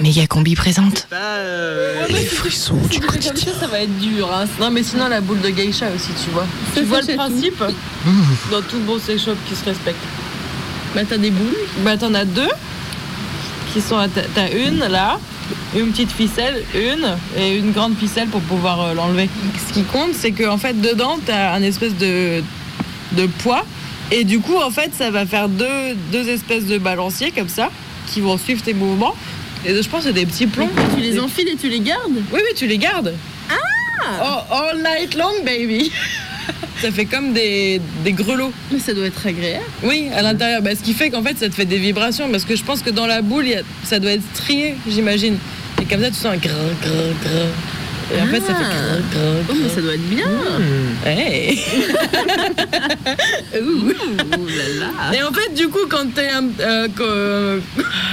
Méga combi présente. Les frissons du quotidien. Comme ça, ça va être dur. hein. Non, mais sinon, la boule de geisha aussi, tu vois. Tu vois le principe Dans tout bon sex shop qui se respecte. Bah, t'as des boules Bah, t'en as deux. Qui sont à ta- T'as une là, une petite ficelle, une, et une grande ficelle pour pouvoir euh, l'enlever. Ce qui compte, c'est que en fait, dedans, t'as un espèce de, de poids. Et du coup, en fait, ça va faire deux, deux espèces de balanciers comme ça, qui vont suivre tes mouvements. Et je pense que c'est des petits plombs. Tu les enfiles et tu les gardes Oui, oui, tu les gardes. Ah All night long, baby Ça fait comme des, des grelots. Mais ça doit être agréable. Oui, à l'intérieur. Bah, ce qui fait qu'en fait, ça te fait des vibrations. Parce que je pense que dans la boule, il y a- ça doit être strié, j'imagine. Et comme ça, tu sens un grrr, grrr, grrr. Et en fait, ça fait Ah. grrr, grrr, Oh, mais ça doit être bien. Hey. Ouh là là. Et en fait, du coup, quand t'es un. euh, que-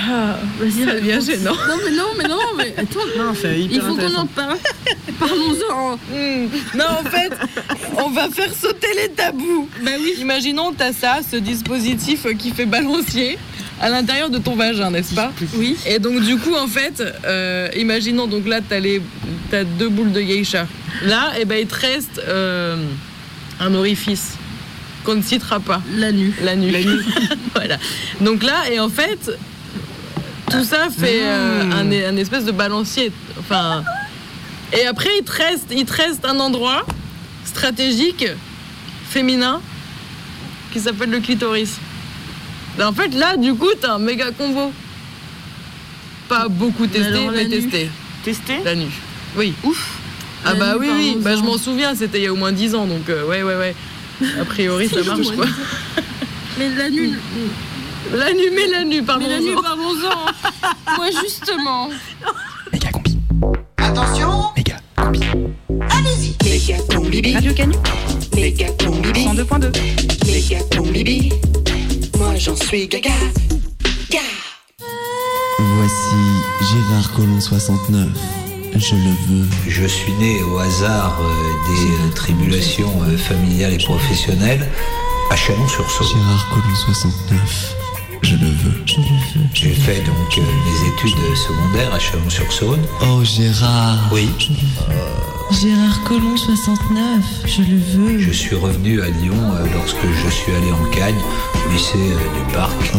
Ah, Vas-y, Ça devient gênant. Non, mais non, mais non, mais attends. Non, Il faut qu'on en parle. Parlons-en. Hmm. Non, en fait, on va faire sauter les tabous. Bah oui. Imaginons, t'as ça, ce dispositif qui fait balancier à l'intérieur de ton vagin, n'est-ce pas Oui. Et donc, du coup, en fait, euh, imaginons, donc là, t'as, les, t'as deux boules de geisha. Là, et ben, il te reste euh, un orifice qu'on ne citera pas. La nuit. La nuit. voilà. Donc là, et en fait, tout ça fait euh, Mmh. un, un espèce de balancier. Enfin. Et après, il te reste, il te reste un endroit stratégique, féminin, qui s'appelle le clitoris. Et en fait, là, du coup, t'as un méga combo. Pas beaucoup testé, mais testé. Testé La nuit. Oui. Ouf. Ah La bah oui, oui. Bah, je m'en souviens, c'était il y a au moins 10 ans, donc euh, ouais, ouais, ouais. A priori, ça marche, quoi. Mais la nuit. La nuit, mais la nuit, pardon. Mais la nuit, parlons-en. Moi, justement. Méga combi. Attention, Méga combi. allez-y. Méga combi, Radio Canu méga combi, 102.2. méga combi. J'en suis gaga. Gaga. Voici Gérard Collomb 69. Je le veux. Je suis né au hasard euh, des euh, tribulations euh, familiales et professionnelles à Chalon-sur-Saône. Gérard Collomb 69. Je le veux. Je le veux. J'ai fait donc euh, mes études secondaires à Chalon-sur-Saône. Oh Gérard. Oui, Gérard Collomb 69, je le veux. je suis revenu à Lyon euh, lorsque je suis allé en Cagne au lycée euh, du Parc. Oh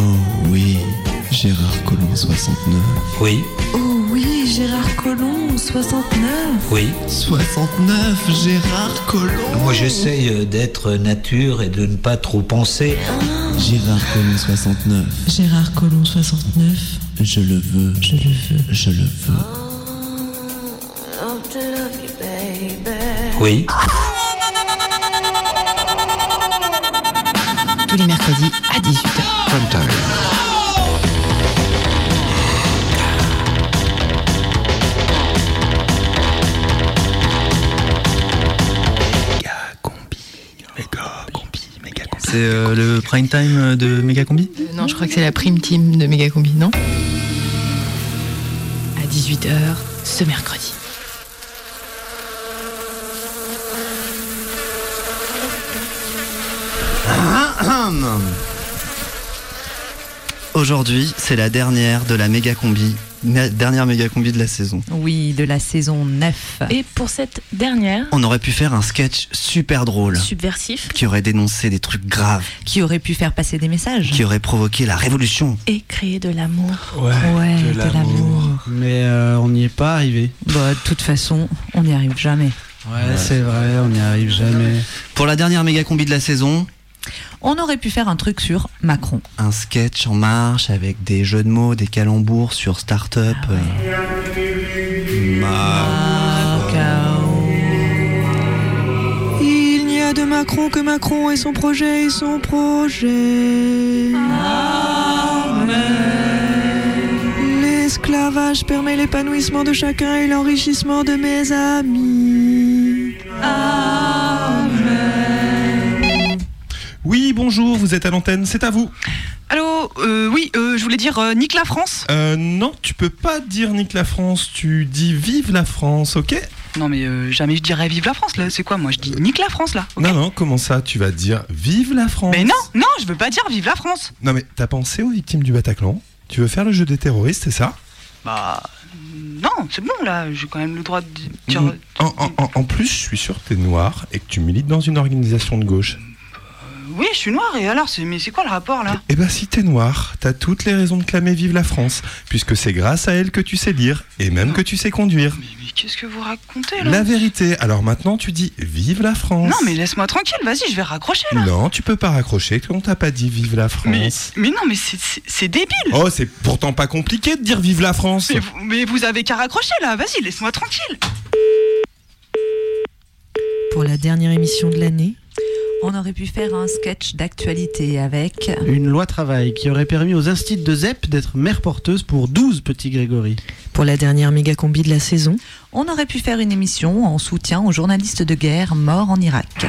oui. Gérard Collomb 69. Oui, Oh oui, Gérard Collomb 69. oui. 69 Gérard Collomb. Moi j'essaye euh, d'être nature et de ne pas trop penser. Gérard Collomb 69. Gérard Collomb 69, Je le veux. je le veux. Je le veux. Oui, Tous les mercredis à 18h. Méga combi. Méga combi. Méga combi. C'est euh, le prime time de Méga combi Euh, non, je crois que c'est la prime team de Méga Combi, non? À 18h ce mercredi. Aujourd'hui, c'est la dernière de la méga combi, dernière méga combi de la saison. Oui, de la saison 9. Et pour cette dernière, On aurait pu faire un sketch super drôle subversif, qui aurait dénoncé des trucs graves, Qui aurait pu faire passer des messages qui aurait provoqué la révolution. et créer de l'amour. Ouais, Ouais, de l'amour. Mais euh, on n'y est pas arrivé. Bah, de toute façon, on n'y arrive jamais. Ouais, c'est vrai, on n'y arrive jamais. Pour la dernière méga combi de la saison, On aurait pu faire un truc sur Macron. un sketch en marche avec des jeux de mots, des calembours sur start-up. euh, Il n'y a de Macron que Macron et son projet et son projet. L'esclavage permet l'épanouissement de chacun et l'enrichissement de mes amis. Oui, bonjour, vous êtes à l'antenne, c'est à vous. Allô euh, Oui, euh, je voulais dire euh, Nique la France Euh, non, tu peux pas dire Nique la France, tu dis Vive la France, ok? Non, mais euh, jamais je dirais Vive la France, là. C'est quoi Moi, je dis Nique la France, là. ok? Non, non, comment ça Tu vas dire Vive la France Mais non, non, je veux pas dire Vive la France Non, mais t'as pensé aux victimes du Bataclan? Tu veux faire le jeu des terroristes, c'est ça? Bah. Non, c'est bon là, j'ai quand même le droit de dire. En, en- en- en plus, je suis sûr que t'es noir et que tu milites dans une organisation de gauche. Oui, je suis noir et alors, c'est... mais c'est quoi le rapport là? Eh ben, si t'es noir, t'as toutes les raisons de clamer Vive la France, puisque c'est grâce à elle que tu sais lire et même que tu sais conduire. Mais qu'est-ce que vous racontez là? La vérité. Alors maintenant, tu dis Vive la France. Non, mais laisse-moi tranquille, vas-y, je vais raccrocher là. Non, tu peux pas raccrocher, on t'a pas dit Vive la Mais, France. mais non, mais c'est- c'est c'est débile Oh, c'est pourtant pas compliqué de dire Vive la France. mais vous, mais vous avez qu'à raccrocher là, vas-y, laisse-moi tranquille Pour la dernière émission de l'année, On aurait pu faire un sketch d'actualité avec. Une loi travail qui aurait permis aux instits de ZEP d'être mère porteuse pour 12 petits Grégory. pour la dernière méga combi de la saison, On aurait pu faire une émission en soutien aux journalistes de guerre morts en Irak.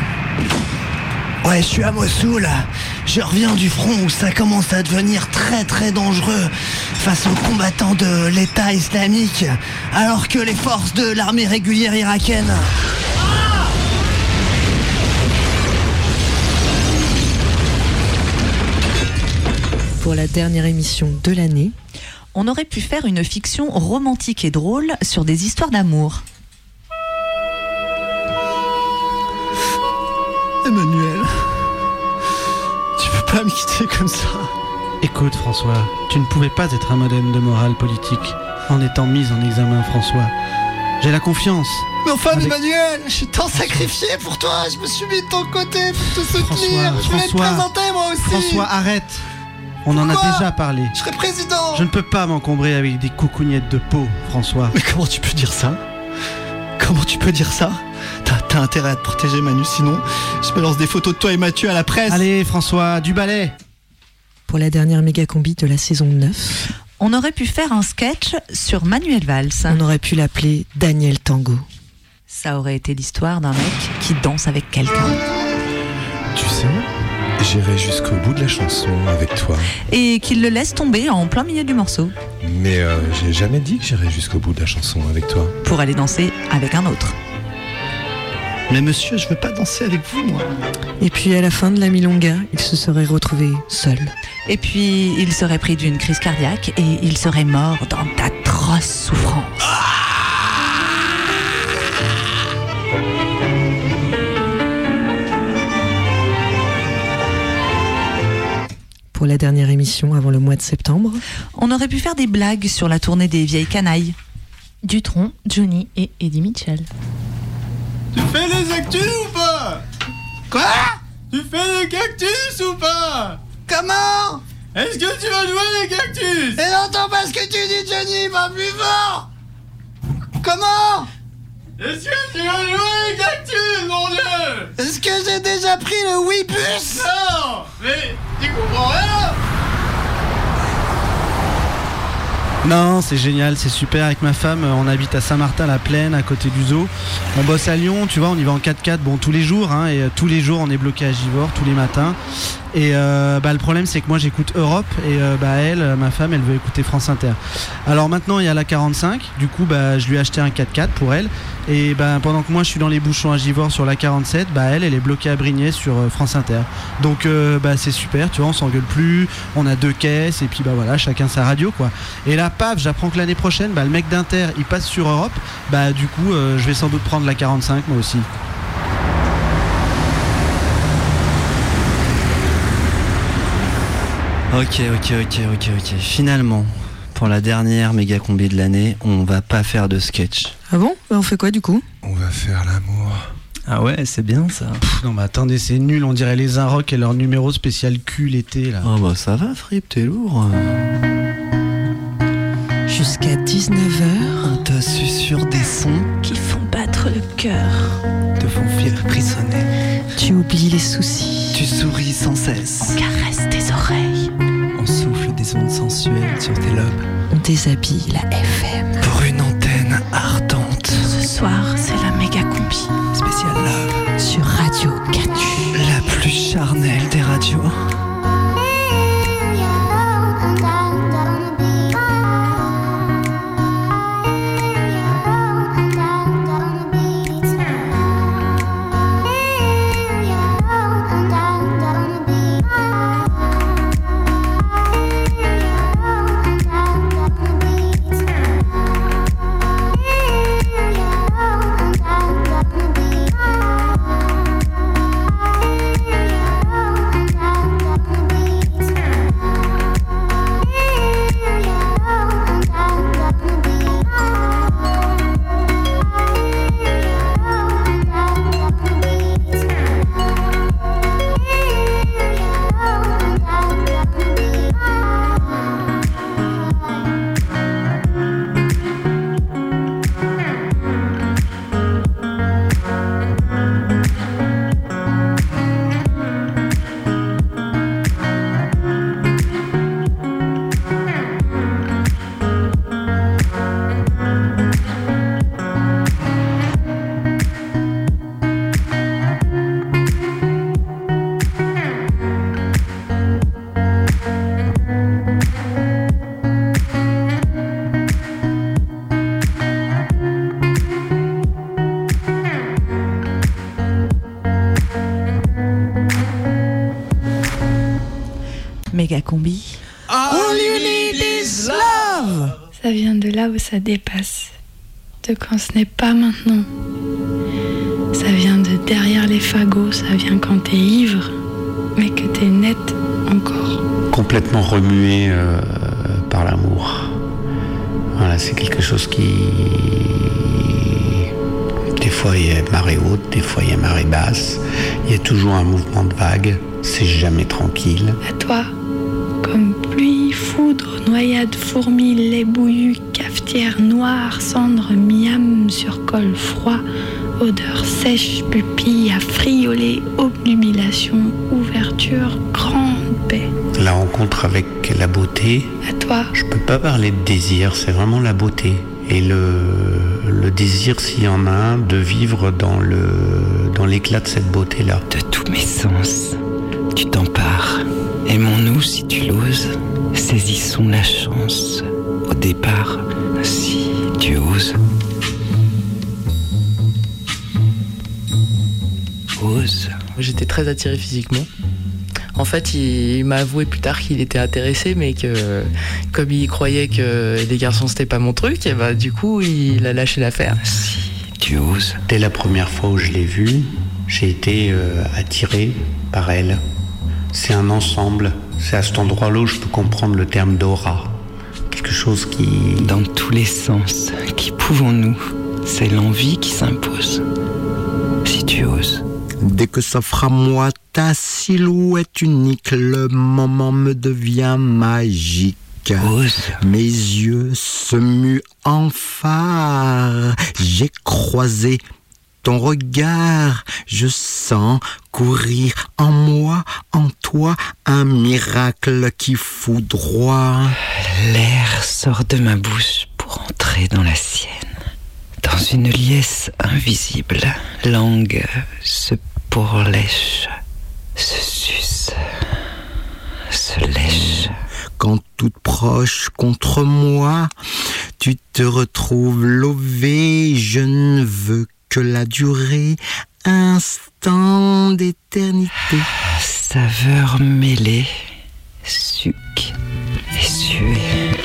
Ouais, je suis à Mossoul. Je reviens du front où ça commence à devenir très très dangereux face aux combattants de l'État islamique, alors que les forces de l'armée régulière irakienne. Pour la dernière émission de l'année, On aurait pu faire une fiction romantique et drôle sur des histoires d'amour. Emmanuel, tu peux pas me quitter comme ça. Écoute François, tu ne pouvais pas être un modèle de morale politique en étant mise en examen François. J'ai la confiance. Mais enfin, Avec- Emmanuel, je suis tant sacrifié pour toi. Je me suis mis de ton côté pour te soutenir. François, je voulais te présenter moi aussi. François, arrête On en a déjà parlé. Je serai président. Je ne peux pas m'encombrer avec des coucougnettes de peau, François. Mais comment tu peux dire ça? Comment tu peux dire ça? T'as t'as intérêt à te protéger Manu, sinon je balance des photos de toi et Mathieu à la presse. Allez François, du balai pour la dernière méga combi de la saison 9, On aurait pu faire un sketch sur Manuel Valls. on aurait pu l'appeler Daniel Tango. Ça aurait été l'histoire d'un mec qui danse avec quelqu'un. Tu sais, j'irai jusqu'au bout de la chanson avec toi. Et qu'il le laisse tomber en plein milieu du morceau Mais euh, j'ai jamais dit que j'irai jusqu'au bout de la chanson avec toi. pour aller danser avec un autre. Mais monsieur, je veux pas danser avec vous, moi. Et puis à la fin de la milonga, il se serait retrouvé seul. Et puis il serait pris d'une crise cardiaque et il serait mort dans d'atroces souffrances. Pour la dernière émission avant le mois de septembre, On aurait pu faire des blagues sur la tournée des vieilles canailles. Dutron, Johnny et Eddie Mitchell. Tu fais les actus ou pas? Quoi? Tu fais les cactus ou pas? Comment? Est-ce que tu vas jouer les cactus? Et n'entends pas ce que tu dis, Johnny, va plus fort! Comment? Est-ce que tu vas jouer les cactus, mon dieu? Est-ce que j'ai déjà pris le Webus Non Mais Non, c'est génial, c'est super. Avec ma femme, euh, on habite à Saint-Martin-la-Plaine, à côté du zoo. On bosse à Lyon, tu vois, on y va en 4x4, bon, tous les jours, hein, et euh, tous les jours, on est bloqué à Givors, tous les matins. Et euh, bah, le problème, c'est que moi, j'écoute Europe, et euh, bah, elle, euh, ma femme, elle veut écouter France Inter. Alors maintenant, il y a la 45, du coup, bah, je lui ai acheté un 4x4 pour elle. Et bah, pendant que moi, je suis dans les bouchons à Givors sur la 47, bah, elle, elle est bloquée à Brignais sur France Inter. Donc, bah, c'est super, tu vois, on s'engueule plus, on a deux caisses, et puis bah voilà, chacun sa radio, quoi. Et là, paf, j'apprends que l'année prochaine, bah, le mec d'Inter, il passe sur Europe. Bah, du coup, je vais sans doute prendre la 45 moi aussi. Ok, ok, ok, ok, ok. Finalement, pour la dernière méga combi de l'année, on va pas faire de sketch. Ah bon? On fait quoi du coup? On va faire l'amour. Ah ouais, c'est bien ça. Pff, non, mais attendez, c'est nul, on dirait les Inrock et leur numéro spécial cul l'été, là. Oh bah ça va, Fripp, t'es lourd. Jusqu'à 19h, On te susurre des sons, Qui font battre le cœur. te font faire frissonner. tu oublies les soucis. Tu souris sans cesse. Caresse tes oreilles. On sur tes lobes. Déshabille la FM. Pour une antenne ardente. Ce soir, c'est la méga combi. Spécial love. Sur Radio Canu. La plus charnelle des radios. Ça dépasse, de quand ce n'est pas maintenant. Ça vient de derrière les fagots, ça vient quand t'es ivre, mais que t'es net encore. complètement remué euh, par l'amour. Voilà, c'est quelque chose qui. Des fois il y a marée haute, des fois il y a marée basse. Il y a toujours un mouvement de vague. C'est jamais tranquille. À toi, comme pluie, foudre, noyade, fourmi, lait bouillu, cafetière noire, cendre, miam sur col froid, odeur sèche, pupille affriolée, obnubilation, ouverture, grande paix. La rencontre avec la beauté. À toi. Je peux pas parler de désir, c'est vraiment la beauté. Et le, le désir, s'il y en a un, de vivre dans le dans l'éclat de cette beauté-là. De tous mes sens, tu t'empares. Aimons-nous si tu l'oses. Saisissons la chance. Au départ, si tu oses. Ose. J'étais très attiré physiquement. En fait, il, il m'a avoué plus tard qu'il était intéressé, mais que comme il croyait que les garçons c'était pas mon truc, et bah du coup il a lâché l'affaire. Tu oses. Dès la première fois où je l'ai vue, j'ai été euh, attiré par elle. C'est un ensemble. C'est à cet endroit-là où je peux comprendre le terme d'aura. Quelque chose qui... Dans tous les sens, qui pouvons-nous C'est l'envie qui s'impose. Si tu oses. Dès que s'offre à moi ta silhouette unique, le moment me devient magique. Mes yeux se muent en phare. J'ai croisé ton regard. Je sens courir en moi, en toi, un miracle qui foudroie. L'air sort de ma bouche pour entrer dans la sienne. Dans une liesse invisible, langue se pourlèche, se suce, se lèche. Quand toute proche contre moi, tu te retrouves lové. Je ne veux que la durée, instant d'éternité. Saveur mêlée, suc et suée.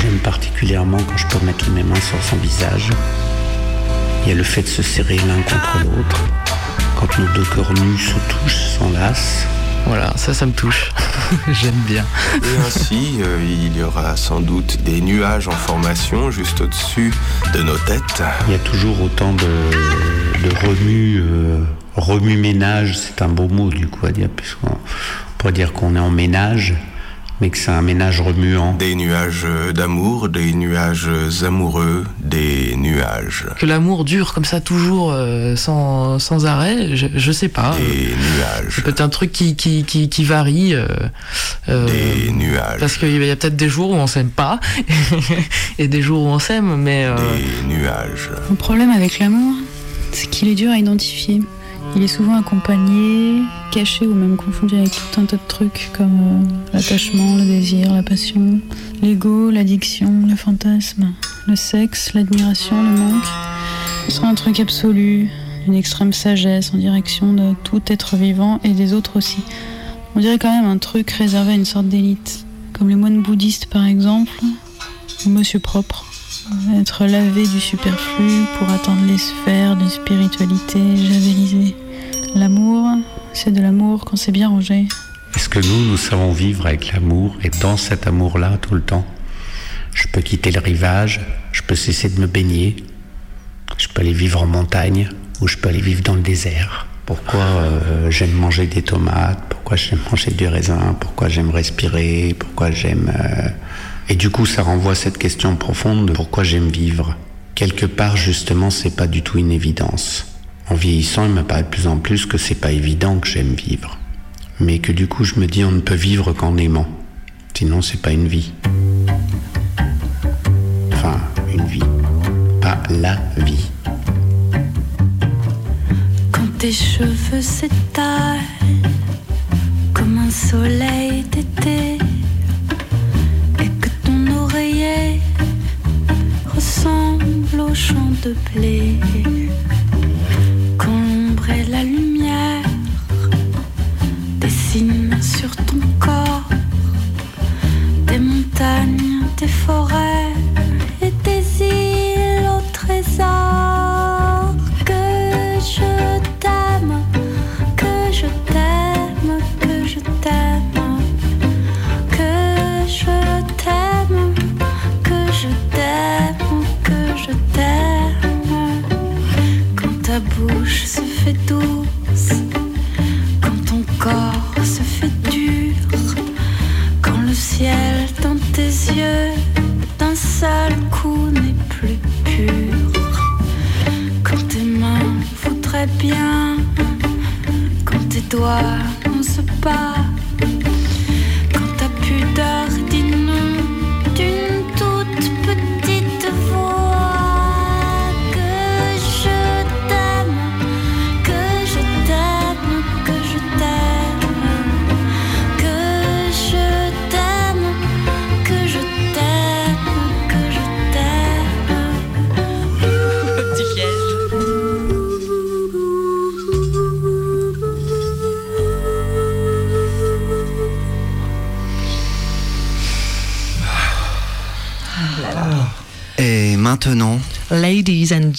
J'aime particulièrement quand je peux mettre mes mains sur son visage. Il y a le fait de se serrer l'un contre l'autre. Quand nos deux corps nus se touchent, s'enlacent. Voilà, ça, ça me touche. J'aime bien. Et ainsi, euh, il y aura sans doute des nuages en formation juste au-dessus de nos têtes. Il y a toujours autant de, de remue, euh, remue-ménage, c'est un beau mot du coup à dire, puisqu'on pourrait dire qu'on est en ménage, mais que c'est un ménage remuant. Des nuages d'amour, des nuages amoureux, des nuages. Que l'amour dure comme ça toujours euh, sans, sans arrêt, je, je sais pas. Des nuages. C'est peut-être un truc qui, qui, qui, qui varie. euh, euh, Des nuages. Parce qu'il y a peut-être des jours où on s'aime pas et des jours où on s'aime, mais. euh, Des nuages. Le problème avec l'amour, c'est qu'il est dur à identifier. Il est souvent accompagné, caché ou même confondu avec tout un tas de trucs comme euh, l'attachement, le désir, la passion, l'ego, l'addiction, le fantasme, le sexe, l'admiration, le manque. Ce sera un truc absolu, une extrême sagesse en direction de tout être vivant et des autres aussi. On dirait quand même un truc réservé à une sorte d'élite, comme les moines bouddhistes par exemple, ou Monsieur Propre. Être lavé du superflu pour atteindre les sphères de spiritualité javelisée. L'amour, c'est de l'amour quand c'est bien rangé. Est-ce que nous, nous savons vivre avec l'amour et dans cet amour-là tout le temps? Je peux quitter le rivage, je peux cesser de me baigner, je peux aller vivre en montagne ou je peux aller vivre dans le désert. Pourquoi euh, j'aime manger des tomates? Pourquoi j'aime manger du raisin? Pourquoi j'aime respirer? Pourquoi j'aime... euh, Et du coup, ça renvoie à cette question profonde de pourquoi j'aime vivre. Quelque part, justement, c'est pas du tout une évidence. En vieillissant, il me paraît de plus en plus que c'est pas évident que j'aime vivre. Mais que du coup, je me dis, on ne peut vivre qu'en aimant. Sinon, c'est pas une vie. Enfin, une vie. Pas la vie. Quand tes cheveux s'étalent comme un soleil d'été et que ton oreiller ressemble au champ de blé. Et la lumière dessine sur ton corps des montagnes, des forêts.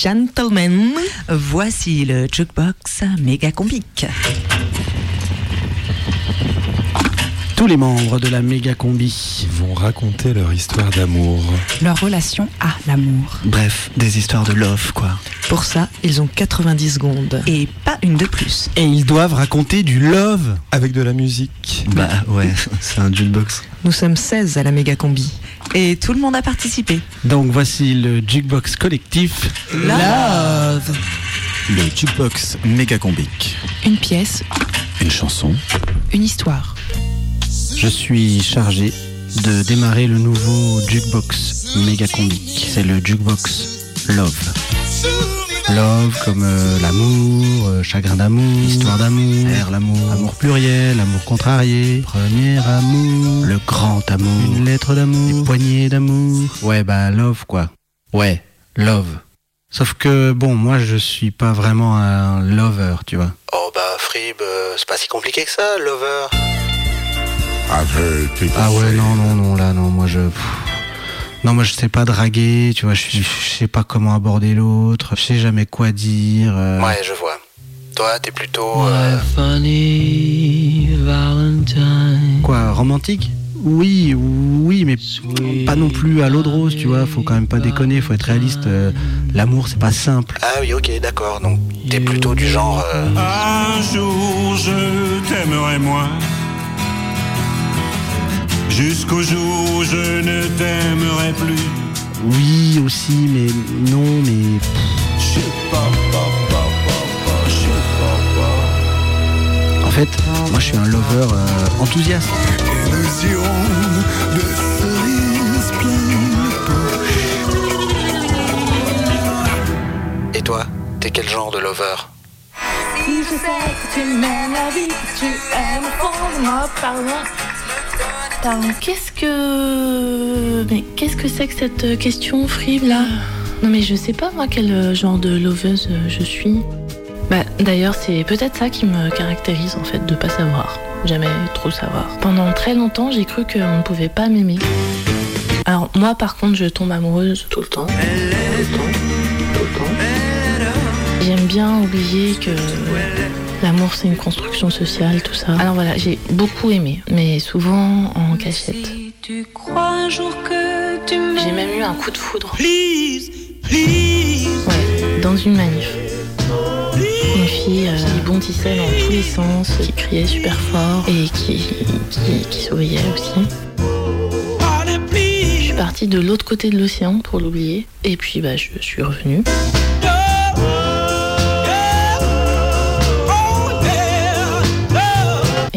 Gentlemen, voici le jukebox méga. Tous les membres de la méga combi vont raconter leur histoire d'amour. Leur relation à l'amour. bref, des histoires de love, quoi. Pour ça, ils ont 90 secondes. Et pas une de plus. Et ils doivent raconter du love. Avec de la musique. Bah ouais, c'est un jukebox. Nous sommes 16 à la méga combi. Et tout le monde a participé. Donc voici le jukebox collectif Love. Le jukebox méga combique. Une pièce, Une chanson. une histoire. Je suis chargé de démarrer le nouveau jukebox méga combique. C'est le jukebox Love. Love comme euh, l'amour, euh, chagrin d'amour, histoire d'amour, l'amour, amour pluriel, amour contrarié, premier amour, le grand amour, une lettre d'amour, une poignée d'amour. Ouais bah love quoi. Ouais, love. Sauf que bon, moi je suis pas vraiment un lover, tu vois. Oh bah Frib, euh, c'est pas si compliqué que ça, lover. Ah ouais, non, non, non, là, non, moi je. Non, moi je sais pas draguer, tu vois, je, je sais pas comment aborder l'autre, je sais jamais quoi dire. euh. Ouais, je vois. Toi, t'es plutôt. euh, Quoi, romantique? Oui, oui, mais pas non plus à l'eau de rose, tu vois, faut quand même pas déconner, faut être réaliste. euh, L'amour, c'est pas simple. Ah oui, ok, d'accord. Donc, t'es plutôt du genre. euh, Un jour je t'aimerai moins. Jusqu'au jour où je ne t'aimerai plus. Oui, aussi, mais non, mais. Je sais pas, pas, pas, pas, pas, je sais pas, pas. En fait, moi je suis un lover euh, enthousiaste. Et toi, t'es quel genre de lover? Si je sais que tu m'aimes la vie, tu aimes au fond de moi, qu'est-ce que. Mais qu'est-ce que c'est que cette question, Frib, là? Non, mais je sais pas, moi, quel euh, genre de loveuse euh, je suis. Bah, d'ailleurs, c'est peut-être ça qui me caractérise, en fait, de pas savoir. Jamais trop savoir. Pendant très longtemps, j'ai cru qu'on ne pouvait pas m'aimer. Alors, moi, par contre, je tombe amoureuse. Tout le temps. Tout le temps. J'aime bien oublier que l'amour c'est une construction sociale, tout ça. Alors voilà, j'ai beaucoup aimé, mais souvent en cachette. Tu crois un jour que tu J'ai même eu un coup de foudre. Please, please. Ouais, dans une manif. Une fille euh, qui bondissait dans tous les sens, qui criait super fort et qui, qui, qui souriait aussi. Je suis partie de l'autre côté de l'océan pour l'oublier. Et puis bah, je suis revenue.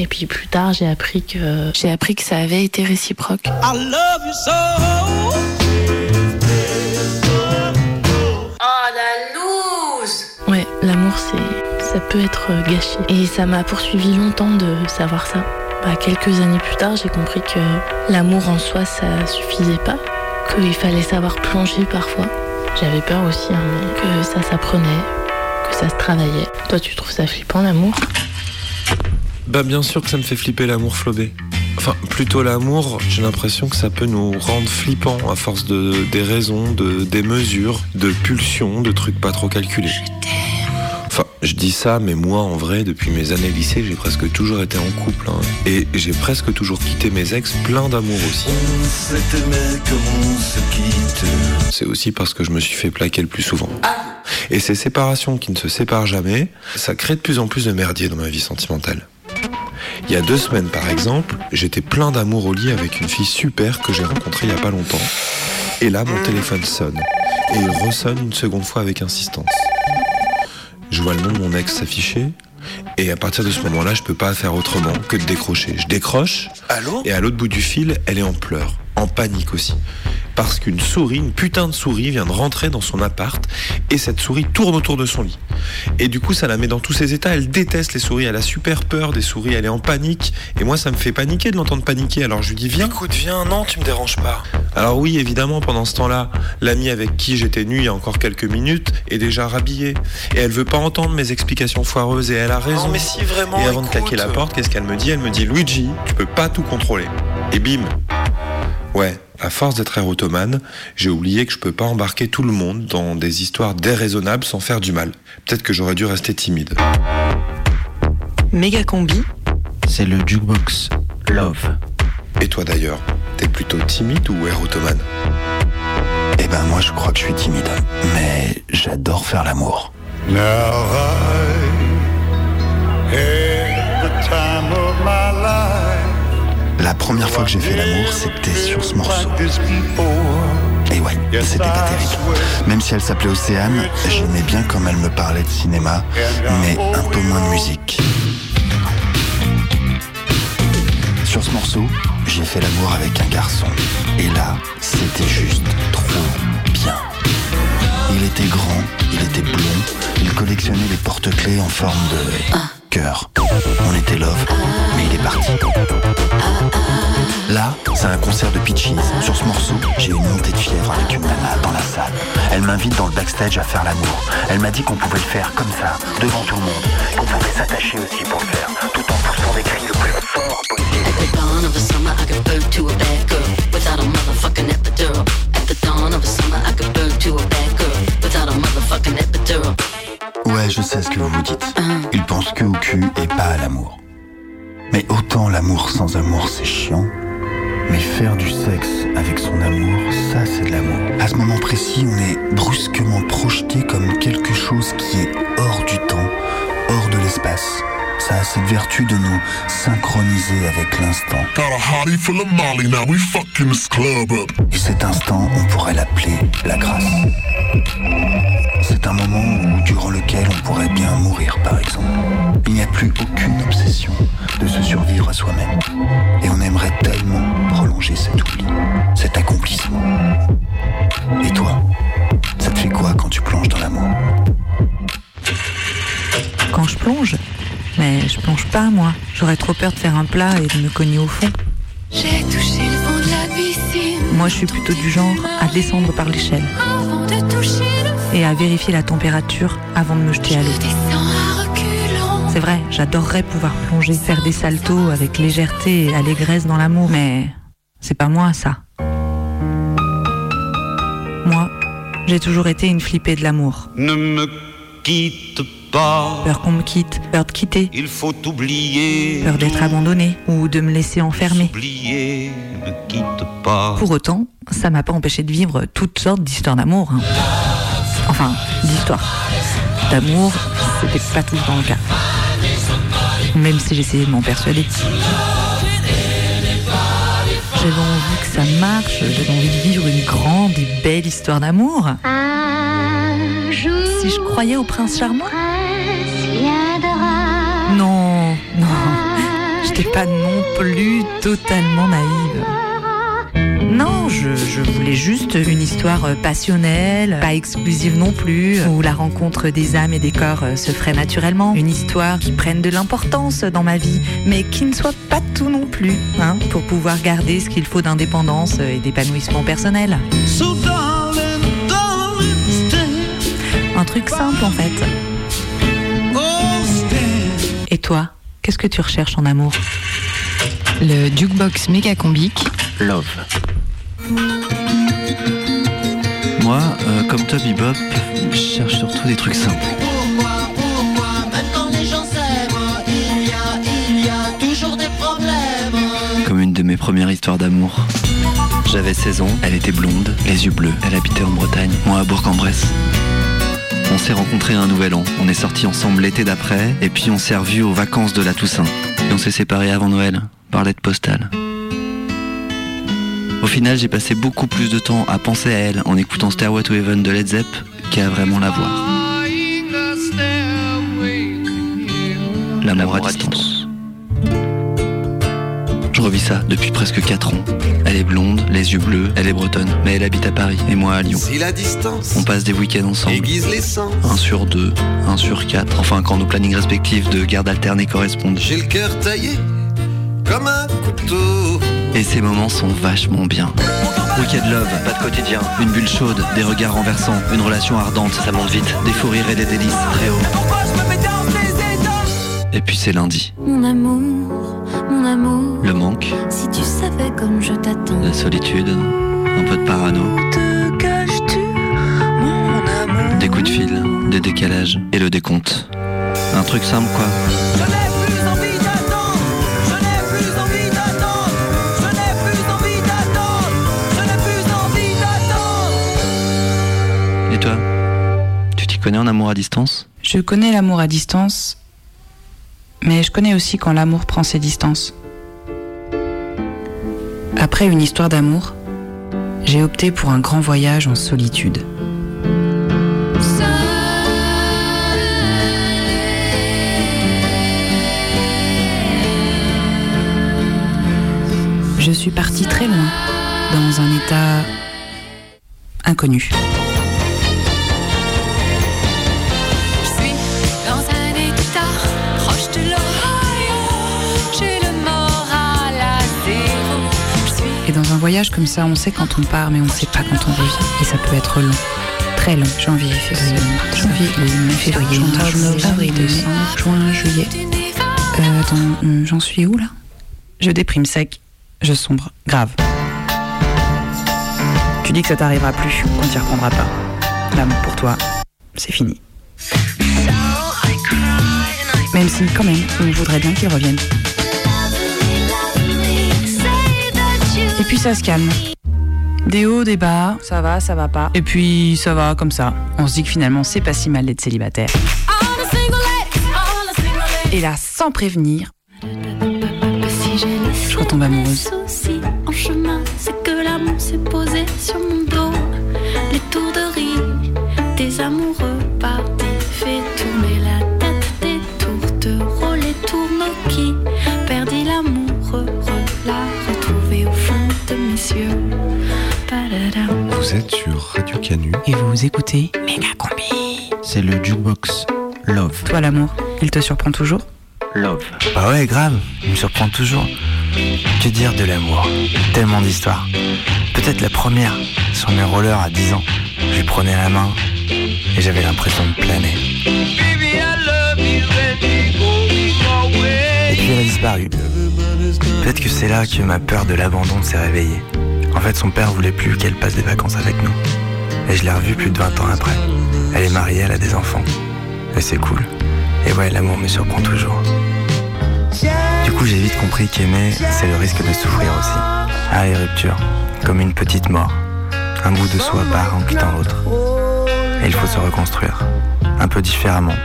Et puis plus tard, j'ai appris que j'ai appris que ça avait été réciproque. I love you so. Oh la loose Ouais, l'amour c'est ça peut être gâché. Et ça m'a poursuivi longtemps de savoir ça. Bah, quelques années plus tard, j'ai compris que l'amour en soi ça suffisait pas, qu'il fallait savoir plonger parfois. J'avais peur aussi hein, que ça s'apprenait, que ça se travaillait. Toi, tu trouves ça flippant l'amour? Bah bien sûr que ça me fait flipper l'amour flobé. Enfin, plutôt l'amour, j'ai l'impression que ça peut nous rendre flippants à force de des raisons, de des mesures, de pulsions, de trucs pas trop calculés. Enfin, je dis ça, mais moi, en vrai, depuis mes années lycée, j'ai presque toujours été en couple. hein. Et j'ai presque toujours quitté mes ex plein d'amour aussi. C'est aussi parce que je me suis fait plaquer le plus souvent. Et ces séparations qui ne se séparent jamais, ça crée de plus en plus de merdier dans ma vie sentimentale. Il y a deux semaines, par exemple, j'étais plein d'amour au lit avec une fille super que j'ai rencontrée il y a pas longtemps. Et là, mon téléphone sonne. Et il ressonne une seconde fois avec insistance. Je vois le nom de mon ex s'afficher. Et à partir de ce moment-là, je peux pas faire autrement que de décrocher. Je décroche. Et à l'autre bout du fil, elle est en pleurs. En panique aussi. Parce qu'une souris, une putain de souris, vient de rentrer dans son appart. Et cette souris tourne autour de son lit. Et du coup, ça la met dans tous ses états. Elle déteste les souris. Elle a super peur des souris. Elle est en panique. Et moi, ça me fait paniquer de l'entendre paniquer. Alors je lui dis, viens. Écoute, viens. Non, tu me déranges pas. Alors oui, évidemment, pendant ce temps-là, l'ami avec qui j'étais nu il y a encore quelques minutes est déjà rhabillé. Et elle veut pas entendre mes explications foireuses. Et elle a raison. mais si, vraiment, Et avant de claquer la porte, qu'est-ce qu'elle me dit? Elle me dit, Luigi, tu peux pas tout contrôler. Et bim. Ouais, à force d'être air ottomane, j'ai oublié que je peux pas embarquer tout le monde dans des histoires déraisonnables sans faire du mal. Peut-être que j'aurais dû rester timide. Méga combi. C'est le jukebox Love. Et toi d'ailleurs, t'es plutôt timide ou air ottomane Eh ben moi je crois que je suis timide, mais j'adore faire l'amour. La première fois que j'ai fait l'amour, c'était sur ce morceau. Et ouais, c'était pas terrible. Même si elle s'appelait Océane, j'aimais bien comme elle me parlait de cinéma, mais un peu moins de musique. Sur ce morceau, j'ai fait l'amour avec un garçon. Et là, c'était juste trop bien. Il était grand, il était blond, il collectionnait les porte-clés en forme de On était love, mais il est parti. Là, c'est un concert de Peaches. Sur ce morceau, j'ai une montée de fièvre avec une nana dans la salle. Elle m'invite dans le backstage à faire l'amour. Elle m'a dit qu'on pouvait le faire comme ça, devant tout le monde. Qu'on pouvait s'attacher aussi pour le faire, tout en poussant des cris le plus fort. Je sais ce que vous vous dites. Il pense que au cul et pas à l'amour. Mais autant l'amour sans amour, c'est chiant. Mais faire du sexe avec son amour, ça c'est de l'amour. À ce moment précis, on est brusquement projeté comme quelque chose qui est hors du temps, hors de l'espace. Ça a cette vertu de nous synchroniser avec l'instant. Et cet instant, on pourrait l'appeler la grâce. C'est un moment où, durant lequel on pourrait bien mourir, par exemple. Il n'y a plus aucune obsession de se survivre à soi-même. Et on aimerait tellement prolonger cet oubli, cet accomplissement. Et toi, ça te fait quoi quand tu plonges dans l'amour? Quand je plonge Mais je plonge pas, moi. J'aurais trop peur de faire un plat et de me cogner au fond. J'ai touché le fond de la piscine Moi, je suis plutôt du genre à descendre par l'échelle avant de toucher le et à vérifier la température avant de me jeter à l'eau. C'est vrai, j'adorerais pouvoir plonger, faire des saltos avec légèreté et allégresse dans l'amour, mais c'est pas moi ça. Moi, j'ai toujours été une flippée de l'amour. Ne me quitte pas. Peur qu'on me quitte, peur de quitter, Il faut oublier. peur d'être abandonnée ou de me laisser enfermer. Oublier, ne quitte pas. Pour autant, ça m'a pas empêché de vivre toutes sortes d'histoires d'amour. hein. Enfin, d'histoires. D'amour, c'était pas tout le temps le cas. Même si j'essayais de m'en persuader. J'avais envie que ça marche, j'avais envie de vivre une grande et belle histoire d'amour. Si je croyais au prince charmant Non, non, j'étais pas non plus totalement naïve. Non, je, je voulais juste une histoire euh, passionnelle, pas exclusive non plus, où la rencontre des âmes et des corps euh, se ferait naturellement. Une histoire qui prenne de l'importance dans ma vie, mais qui ne soit pas tout non plus, hein, pour pouvoir garder ce qu'il faut d'indépendance euh, et d'épanouissement personnel. Un truc simple en fait. Toi, qu'est-ce que tu recherches en amour? Le jukebox méga combique. Love. Moi, euh, comme Toby Bob, je cherche surtout des trucs simples. Quand les gens s'aiment, il y a, il y a toujours des problèmes. Comme une de mes premières histoires d'amour. J'avais 16 ans, elle était blonde, les yeux bleus, elle habitait en Bretagne, moi à Bourg-en-Bresse. On s'est rencontrés un nouvel an, on est sortis ensemble l'été d'après, et puis on s'est revus aux vacances de la Toussaint. Et on s'est séparés avant Noël, par lettre postale. Au final, j'ai passé beaucoup plus de temps à penser à elle en écoutant Stairway to Heaven de Led Zepp qu'à vraiment la voir. L'amour à distance. Je revis ça depuis presque 4 ans. Elle est blonde, les yeux bleus, elle est bretonne, mais elle habite à Paris et moi à Lyon. Si la distance On passe des week-ends ensemble. aiguise les sens, Un sur deux, un sur quatre, enfin quand nos plannings respectifs de garde alternée correspondent. j'ai le cœur taillé comme un couteau. Et ces moments sont vachement bien. Weekend love, pas de quotidien, une bulle chaude, des regards renversants, une relation ardente, ça monte vite, des fous rires et des délices très haut. Et puis c'est lundi. Mon amour, mon amour, Le manque, si tu savais comme je t'attends. la solitude, un peu de parano, Te caches-tu, mon amour? Des coups de fil, des décalages et le décompte. Un truc simple quoi. Et toi? Tu t'y connais en amour à distance? Je connais l'amour à distance, mais je connais aussi quand l'amour prend ses distances. Après une histoire d'amour, j'ai opté pour un grand voyage en solitude. Je suis partie très loin, dans un état inconnu. Voyage comme ça, on sait quand on part, mais on ne sait pas quand on revient. Et ça peut être long. Très long. Janvier, février, janvier, février, avril, décembre, juin, juillet. Euh, attends, hum, j'en suis où là? Je déprime sec, je sombre, grave. Tu dis que ça t'arrivera plus, qu'on t'y reprendra pas. L'amour pour toi, c'est fini. Même si, quand même, on voudrait bien qu'il revienne. Et puis ça se calme. Des hauts, des bas, ça va, ça va pas. Et puis ça va comme ça. On se dit que finalement c'est pas si mal d'être célibataire. Et là, sans prévenir, Je retombe amoureuse. Souci en chemin, c'est que l'amour s'est posé sur mon dos. Les tours de riz, des amoureux Vous êtes sur Radio Canu. Et vous écoutez Méga combi. C'est le jukebox Love. Toi l'amour, il te surprend toujours Love. Bah ouais, grave, il me surprend toujours. Que dire de l'amour? Tellement d'histoires. Peut-être la première, sur mes rollers à 10 ans. Je lui prenais la main et j'avais l'impression de planer. Et puis elle a disparu. Peut-être que c'est là que ma peur de l'abandon s'est réveillée. En fait, son père voulait plus qu'elle passe des vacances avec nous. Et je l'ai revue plus de 20 ans après. Elle est mariée, elle a des enfants. Et c'est cool. Et ouais, l'amour me surprend toujours. Du coup, j'ai vite compris qu'aimer, c'est le risque de souffrir aussi. Ah, les ruptures, comme une petite mort. Un bout de soi part en quittant l'autre. Et il faut se reconstruire, un peu différemment,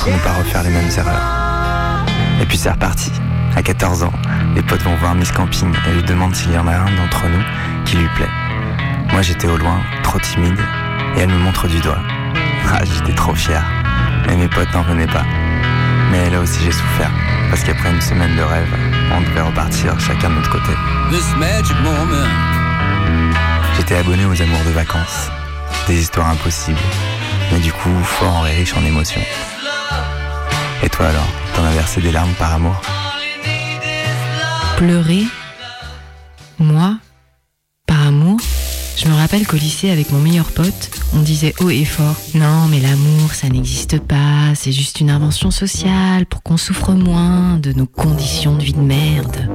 pour ne pas refaire les mêmes erreurs. Et puis c'est reparti. À 14 ans, les potes vont voir Miss Camping et lui demandent s'il y en a un d'entre nous qui lui plaît. Moi j'étais au loin, trop timide, et elle me montre du doigt. Ah, j'étais trop fier. Et mes potes n'en venaient pas. Mais là aussi j'ai souffert, parce qu'après une semaine de rêve, on devait repartir chacun de notre côté. This magic moment. J'étais abonné aux amours de vacances, des histoires impossibles, mais du coup fort et riche en émotions. Et toi alors, t'en as versé des larmes par amour? Pleurer, moi, par amour, je me rappelle qu'au lycée, avec mon meilleur pote, on disait haut et fort Non, mais l'amour, ça n'existe pas, c'est juste une invention sociale pour qu'on souffre moins de nos conditions de vie de merde.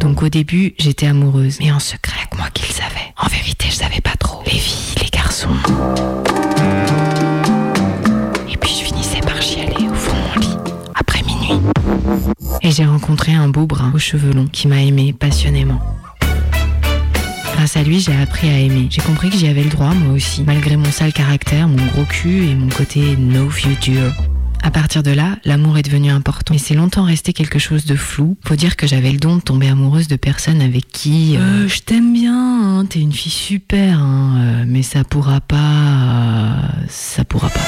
Donc au début, j'étais amoureuse, mais en secret, moi qui le savais. En vérité, je savais pas trop. Les filles, les garçons. Et puis je Et j'ai rencontré un beau brun aux cheveux longs qui m'a aimé passionnément. Grâce à lui, j'ai appris à aimer. J'ai compris que j'y avais le droit, moi aussi, malgré mon sale caractère, mon gros cul et mon côté no future. À partir de là, l'amour est devenu important. Mais c'est longtemps resté quelque chose de flou. Faut dire que j'avais le don de tomber amoureuse de personnes avec qui... Euh, je t'aime bien, hein, t'es une fille super, hein, euh, mais ça pourra pas... euh, ça pourra pas.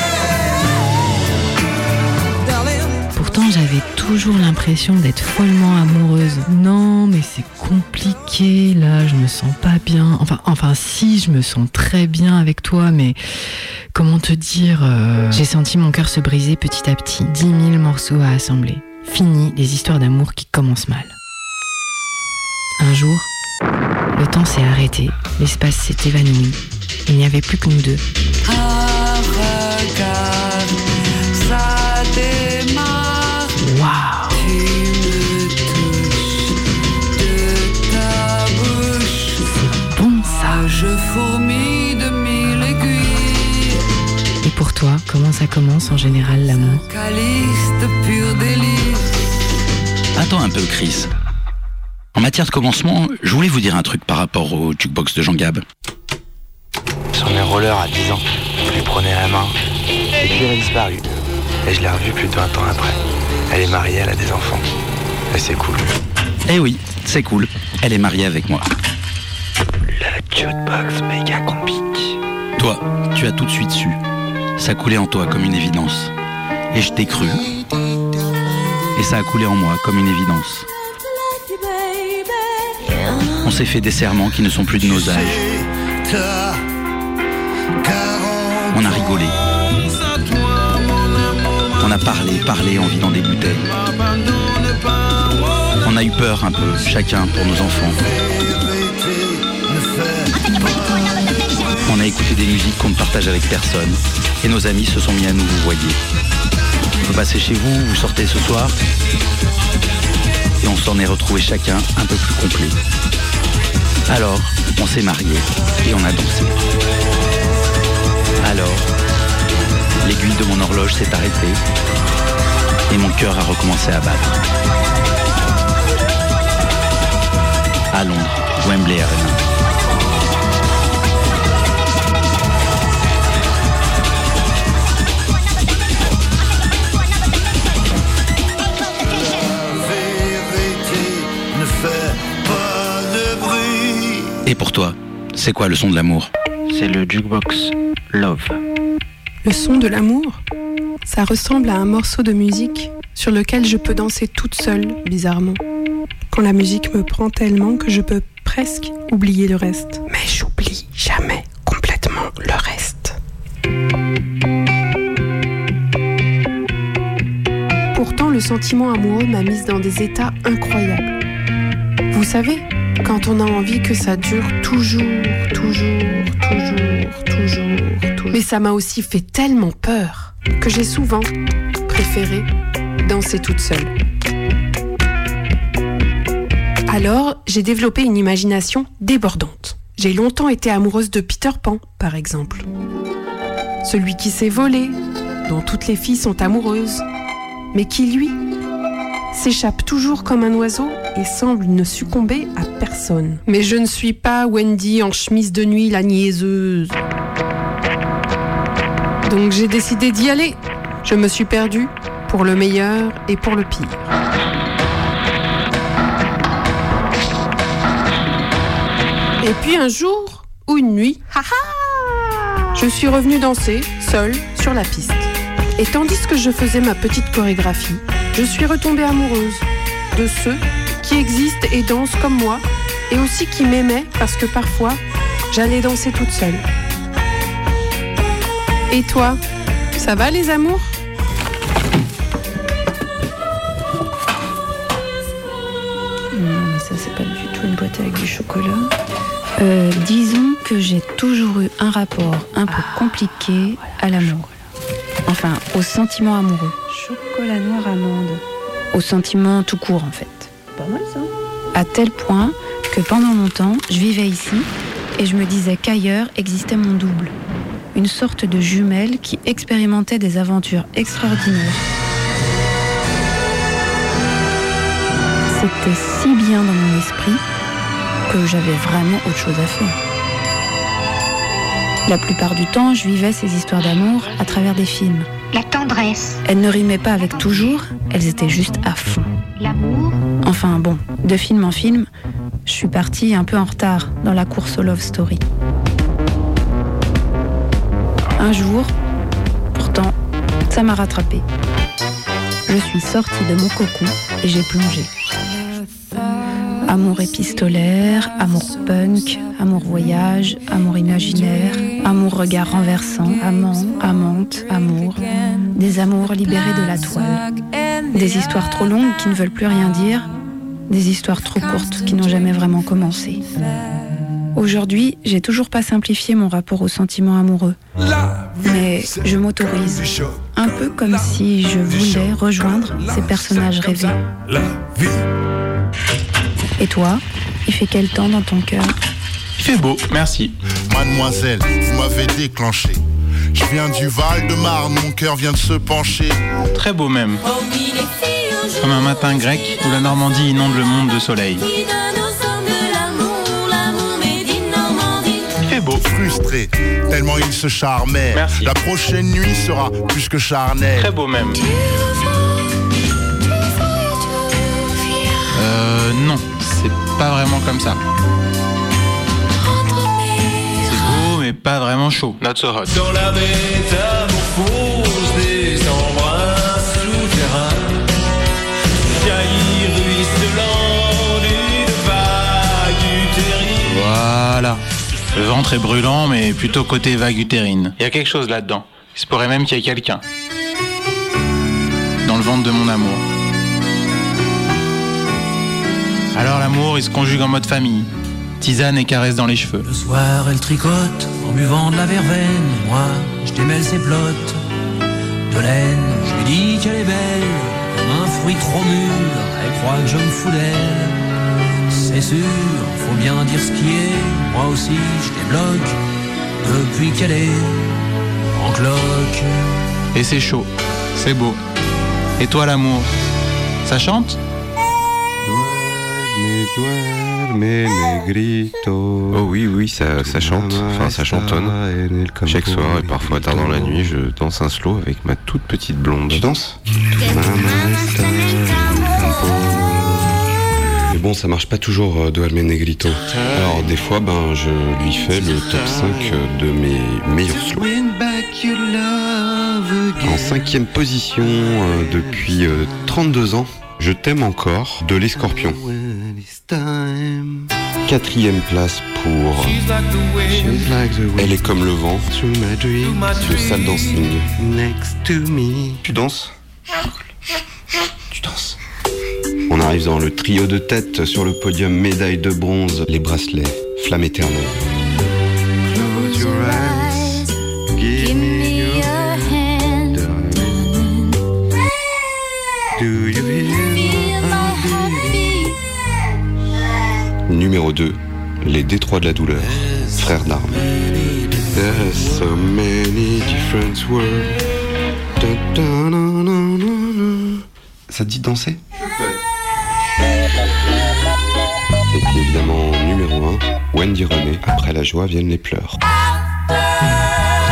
J'avais toujours l'impression d'être follement amoureuse. Non, mais c'est compliqué, là, je me sens pas bien. Enfin, enfin, si, je me sens très bien avec toi, mais comment te dire euh, J'ai senti mon cœur se briser petit à petit. Dix mille morceaux à assembler. Fini les histoires d'amour qui commencent mal. Un jour, le temps s'est arrêté, l'espace s'est évanoui. Il n'y avait plus que nous deux. Toi, comment ça commence en général l'amour. Attends un peu, Chris. En matière de commencement, je voulais vous dire un truc par rapport au jukebox de Jean Gab. Sur mes rollers à 10 ans, je lui prenais la main. Et puis elle a disparu. Et je l'ai revue plus de 20 ans après. Elle est mariée, elle a des enfants. Et c'est cool. Eh oui, c'est cool. Elle est mariée avec moi. Le jukebox méga compliqué. Toi, tu as tout de suite su. Ça coulait en toi comme une évidence. Et je t'ai cru. Et ça a coulé en moi comme une évidence. On s'est fait des serments qui ne sont plus de nos âges. On a rigolé. On a parlé, parlé en vidant des bouteilles. On a eu peur un peu, chacun pour nos enfants. Des musiques qu'on ne partage avec personne. Et nos amis se sont mis à nous vous voyez. Vous passez chez vous, vous sortez ce soir. Et on s'en est retrouvé chacun un peu plus complet. Alors, on s'est mariés et on a dansé. Alors, l'aiguille de mon horloge s'est arrêtée et mon cœur a recommencé à battre. À Londres, Wembley Arena. Pour toi, c'est quoi le son de l'amour C'est le jukebox Love. Le son de l'amour, ça ressemble à un morceau de musique sur lequel je peux danser toute seule, bizarrement. Quand la musique me prend tellement que je peux presque oublier le reste. Mais j'oublie jamais complètement le reste. Pourtant, le sentiment amoureux m'a mise dans des états incroyables. Vous savez, quand on a envie que ça dure toujours, toujours, toujours, toujours, toujours. Mais ça m'a aussi fait tellement peur que j'ai souvent préféré danser toute seule. Alors, j'ai développé une imagination débordante. J'ai longtemps été amoureuse de Peter Pan, par exemple. Celui qui s'est volé, dont toutes les filles sont amoureuses, mais qui, lui, s'échappe toujours comme un oiseau et semble ne succomber à personne. Mais je ne suis pas Wendy en chemise de nuit la niaiseuse. Donc j'ai décidé d'y aller. Je me suis perdue pour le meilleur et pour le pire. Et puis un jour, ou une nuit, haha, je suis revenue danser, seule, sur la piste. Et tandis que je faisais ma petite chorégraphie, je suis retombée amoureuse de ceux qui existent et dansent comme moi, et aussi qui m'aimaient parce que parfois, j'allais danser toute seule. Et toi, ça va les amours? Non, mais ça, c'est pas du tout une boîte avec du chocolat. Euh, disons que j'ai toujours eu un rapport un peu compliqué à l'amour. Enfin, au sentiment amoureux. Chocolat noir amande. Au sentiment tout court, en fait. Pas mal ça. À tel point que pendant longtemps, je vivais ici et je me disais qu'ailleurs existait mon double. Une sorte de jumelle qui expérimentait des aventures extraordinaires. C'était si bien dans mon esprit que j'avais vraiment autre chose à faire. La plupart du temps, je vivais ces histoires d'amour à travers des films. La tendresse. Elles ne rimaient pas avec toujours, elles étaient juste à fond. L'amour. Enfin bon, de film en film, je suis partie un peu en retard dans la course au love story. Un jour, pourtant, ça m'a rattrapée. Je suis sortie de mon cocon et j'ai plongé. Amour épistolaire, amour punk, amour voyage, amour imaginaire, amour regard renversant, amant, amante, amour. Des amours libérés de la toile. Des histoires trop longues qui ne veulent plus rien dire. Des histoires trop courtes qui n'ont jamais vraiment commencé. Aujourd'hui, j'ai toujours pas simplifié mon rapport aux sentiments amoureux. Mais je m'autorise. Un peu comme si je voulais rejoindre ces personnages rêvés. Et toi, il fait quel temps dans ton cœur? Il fait beau, merci. Mademoiselle, vous m'avez déclenché. Je viens du Val-de-Marne, mon cœur vient de se pencher. Très beau même. Comme un matin grec où la Normandie inonde le monde de soleil. Il fait beau. Frustré, tellement il se charmait. Merci. La prochaine nuit sera plus que charnelle. Très beau même. Euh, non, c'est pas vraiment comme ça. C'est beau, mais pas vraiment chaud. Not so hot. Dans la Voilà. Le ventre est brûlant, mais plutôt côté vague utérine. Il y a quelque chose là-dedans. Il se pourrait même qu'il y ait quelqu'un. Dans le ventre de mon amour. Alors l'amour, il se conjugue en mode famille. Tisane et caresse dans les cheveux. Le soir, elle tricote en buvant de la verveine. Moi, je démêle ses plottes de laine. Je lui dis qu'elle est belle, comme un fruit trop mûr. Elle croit que je me fous d'elle. C'est sûr, faut bien dire ce qui est. Moi aussi, je débloque depuis qu'elle est en cloque. Et c'est chaud. C'est beau. Et toi l'amour Ça chante? Oh oui, oui, ça, ça chante, enfin ça chantonne. Chaque soir et parfois tard dans la nuit, je danse un slow avec ma toute petite blonde. Tu danses? Bon, ça marche pas toujours euh, de Negrito. Alors des fois, ben, je lui fais le top 5 de mes meilleurs slows. En cinquième position euh, depuis euh, 32 ans, je t'aime encore de Les Scorpions. Quatrième place pour Elle est comme le vent. De Sale Dancing. Tu danses? Tu danses? On arrive dans le trio de tête sur le podium médaille de bronze, les bracelets, flamme éternelle. Close your eyes, give me your hand. Do you hear my heartbeat? Numéro 2, les détroits de la douleur, frères d'armes. There's so many different. Ça te dit de danser? Et puis évidemment, numéro 1, Wendy René, après la joie viennent les pleurs. Quand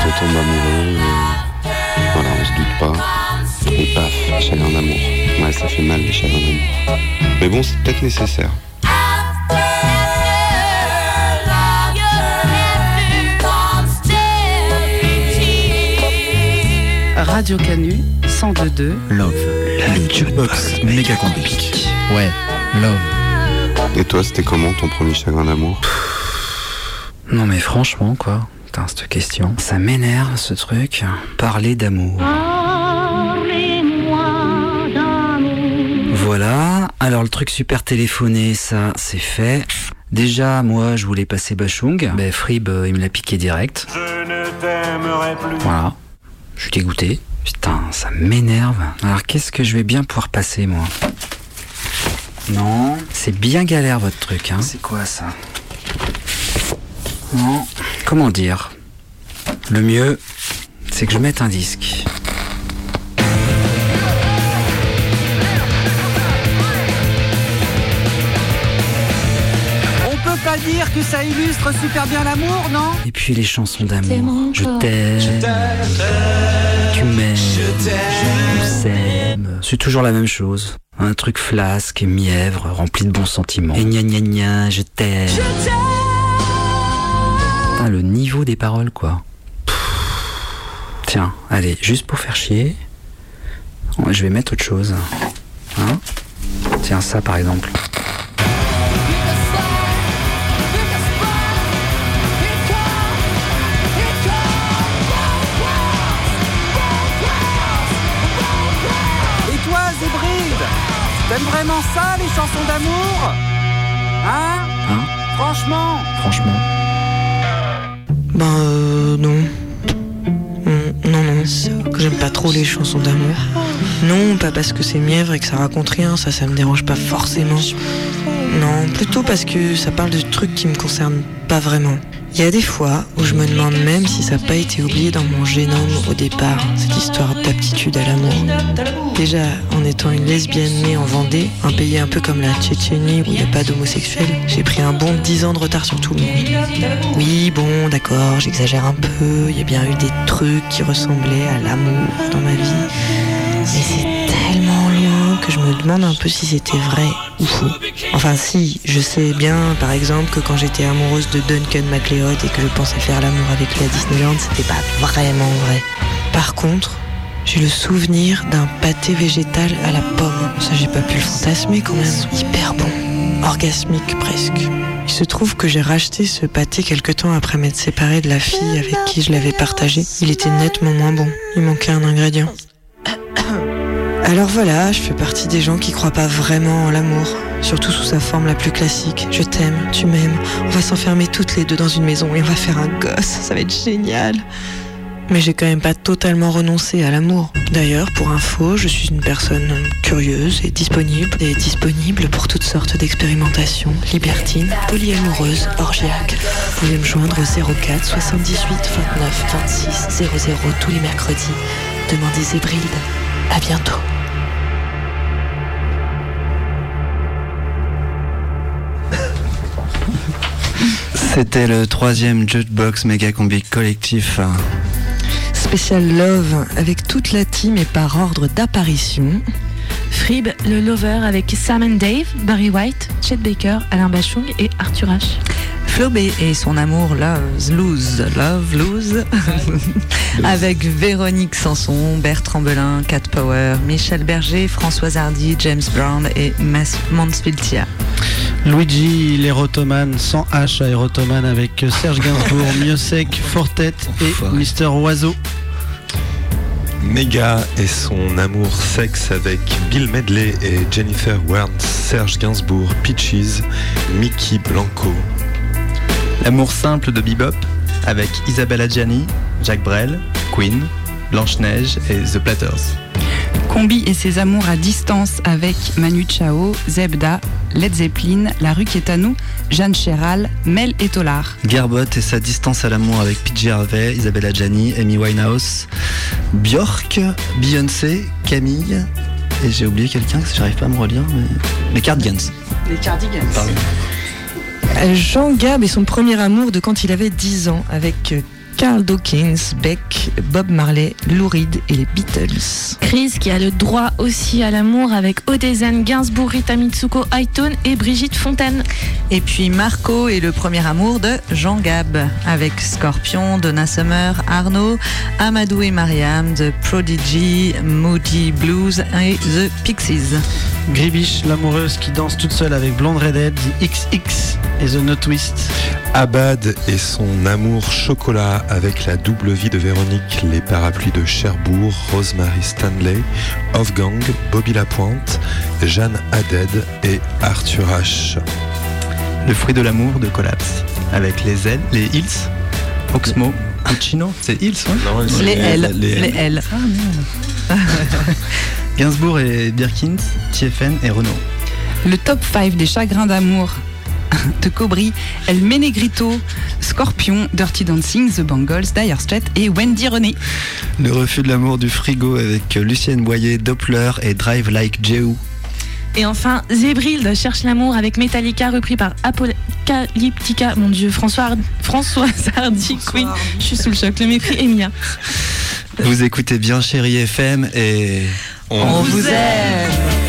on tombe amoureux, euh, voilà, on se doute pas. Et paf, chagrin d'amour. Ouais, ça fait mal les chagrins d'amour. Mais bon, c'est peut-être nécessaire. Radio Canu 102.2 Love. Le jukebox méga compliqué. Ouais, love. Et toi, c'était comment ton premier chagrin d'amour Non mais franchement quoi, putain cette question, ça m'énerve ce truc. Parler d'amour. Voilà, alors le truc super téléphoné, ça c'est fait. Déjà, moi, je voulais passer Bachung. Ben, Frib, euh, il me l'a piqué direct. Je ne t'aimerai plus. Voilà. Je suis dégoûté. Putain, ça m'énerve. Alors, qu'est-ce que je vais bien pouvoir passer, moi? Non, c'est bien galère, votre truc, hein. C'est quoi, ça? Non, comment dire? Le mieux, c'est que je mette un disque. On peut pas dire que ça illustre super bien l'amour, non? Et puis les chansons d'amour. Je t'aime. Tu m'aimes. On s'aime. C'est toujours la même chose. Un truc flasque et mièvre, rempli de bons sentiments. Et gna gna gna, je t'aime. Putain, le niveau des paroles, quoi. Tiens, allez, juste pour faire chier, je vais mettre autre chose. Hein? Tiens, ça par exemple. T'aimes vraiment ça, les chansons d'amour Hein? Hein? Franchement Franchement. Ben euh, non. Non, non, j'aime pas trop les chansons d'amour. Non, pas parce que c'est mièvre et que ça raconte rien, ça, ça me dérange pas forcément. Non, plutôt parce que ça parle de trucs qui me concernent pas vraiment. Il y a des fois où je me demande même si ça n'a pas été oublié dans mon génome au départ, cette histoire d'aptitude à l'amour. Déjà, en étant une lesbienne née en Vendée, un pays un peu comme la Tchétchénie où il n'y a pas d'homosexuels, j'ai pris un bon 10 ans de retard sur tout le monde. Oui, bon, d'accord, j'exagère un peu, il y a bien eu des trucs qui ressemblaient à l'amour dans ma vie. Mais c'est que je me demande un peu si c'était vrai ou faux. Enfin si, je sais bien par exemple que quand j'étais amoureuse de Duncan MacLeod et que je pensais faire l'amour avec à Disneyland, c'était pas vraiment vrai. Par contre, j'ai le souvenir d'un pâté végétal à la pomme. Ça j'ai pas pu le fantasmer quand même. Hyper bon. Orgasmique presque. Il se trouve que j'ai racheté ce pâté quelque temps après m'être séparée de la fille avec qui je l'avais partagé. Il était nettement moins bon. Il manquait un ingrédient. Alors voilà, je fais partie des gens qui croient pas vraiment en l'amour, surtout sous sa forme la plus classique. Je t'aime, tu m'aimes, on va s'enfermer toutes les deux dans une maison et on va faire un gosse, ça va être génial. Mais j'ai quand même pas totalement renoncé à l'amour. D'ailleurs, pour info, je suis une personne curieuse et disponible, et disponible pour toutes sortes d'expérimentations, libertines, polyamoureuse, orgiaque. Vous pouvez me joindre au 04 78 29 26 00 tous les mercredis. Demandez Zébrilde. À bientôt. C'était le troisième Jukebox Mega Combi collectif. Spécial Love avec toute la team et par ordre d'apparition. Frib, le Lover avec Sam and Dave, Barry White, Chet Baker, Alain Bachung et Arthur H. Flobé et son amour Love Lose, Love Lose, avec Véronique Sanson, Bertrand Belin, Cat Power, Michel Berger, Françoise Hardy, James Brown et Mas Mansfieldia. Luigi l'érotomane sans H à érotomane avec Serge Gainsbourg, Miosek, Fortet et Mister Oiseau. Mega et son amour sexe avec Bill Medley et Jennifer Warnes, Serge Gainsbourg, Peaches, Mickey Blanco. L'amour simple de Bebop avec Isabelle Adjani, Jacques Brel, Queen, Blanche-Neige et The Platters. Combi et ses amours à distance avec Manu Chao, Zebda, Led Zeppelin, La rue qui est à nous, Jeanne Chéral, Mel et Tolar. Garbot et sa distance à l'amour avec PJ Harvey, Isabelle Adjani, Amy Winehouse, Björk, Beyoncé, Camille, et j'ai oublié quelqu'un que j'arrive pas à me relire, mais... les Cardigans. Les Cardigans. Pardon. Jean Gab et son premier amour de quand il avait 10 ans avec euh, Carl Dawkins, Beck, Bob Marley, Lou Reed et les Beatles. Chris qui a le droit aussi à l'amour avec Odezen, Gainsbourg, Rita Mitsuko, Highton et Brigitte Fontaine. Et puis Marco et le premier amour de Jean Gab avec Scorpion, Donna Summer, Arnaud, Amadou et Mariam, The Prodigy, Moody Blues et The Pixies. Gribiche, l'amoureuse qui danse toute seule avec Blonde Redhead, The XX et The No Twist. Abad et son amour chocolat avec la double vie de Véronique, les parapluies de Cherbourg, Rosemary Stanley, Gang, Bobby Lapointe, Jeanne Haddad et Arthur H. Le fruit de l'amour de Collapse, avec les L, les Hills, Oxmo, Puccino, c'est Hills, ouais Non, Les L. Les L. Gainsbourg et Birkins, TFN et Renault. Le top 5 des chagrins d'amour de Cobry, El Menegrito, Scorpion, Dirty Dancing, The Bangles, Dire Straits et Wendy René. Le refus de l'amour du frigo avec Lucienne Boyer, Doppler et Drive Like Jehu. Et enfin, Zébrilde cherche l'amour avec Metallica, repris par Apocalyptica. Mon dieu, François, François Hardy, Queen. Je suis sous le choc, le mépris est mien. Vous écoutez bien Chérie FM et... On vous aime.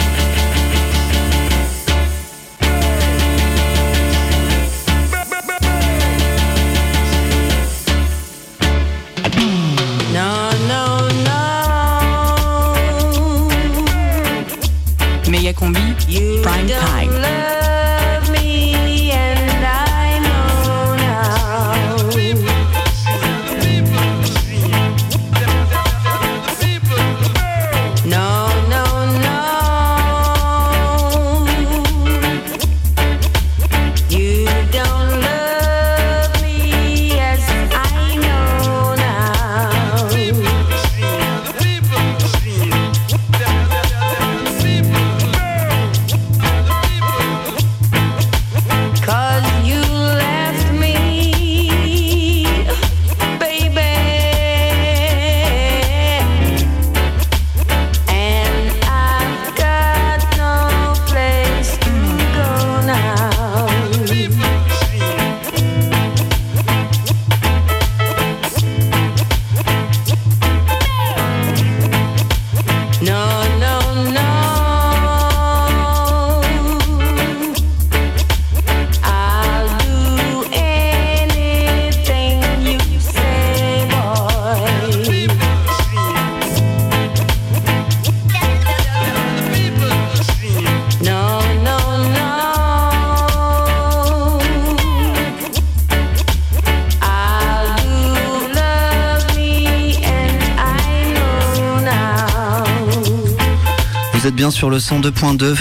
Sur le 102.2.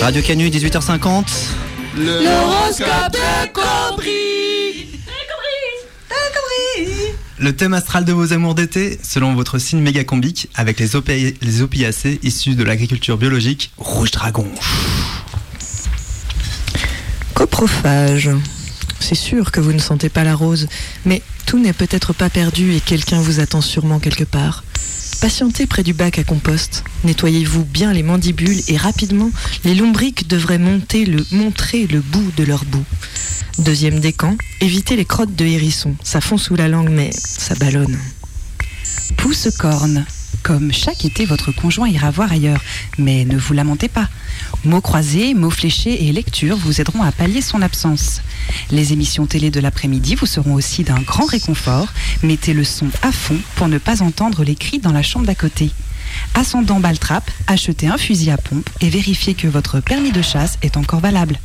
Radio Canu, 18h50. L'horoscope de Cobry. Le thème astral de vos amours d'été, selon votre signe mégacombique, avec les, opé- les opiacés issus de l'agriculture biologique, rouge dragon. Coprophage. C'est sûr que vous ne sentez pas la rose, mais tout n'est peut-être pas perdu et quelqu'un vous attend sûrement quelque part. Patientez près du bac à compost, nettoyez-vous bien les mandibules et rapidement, les lombriques devraient monter le, montrer le bout de leur bout. Deuxième décan, évitez les crottes de hérisson. Ça fond sous la langue, mais ça ballonne. Pouce corne. Comme chaque été, votre conjoint ira voir ailleurs. Mais ne vous lamentez pas. Mots croisés, mots fléchés et lecture vous aideront à pallier son absence. Les émissions télé de l'après-midi vous seront aussi d'un grand réconfort. Mettez le son à fond pour ne pas entendre les cris dans la chambre d'à côté. Ascendant Baltrap, achetez un fusil à pompe et vérifiez que votre permis de chasse est encore valable.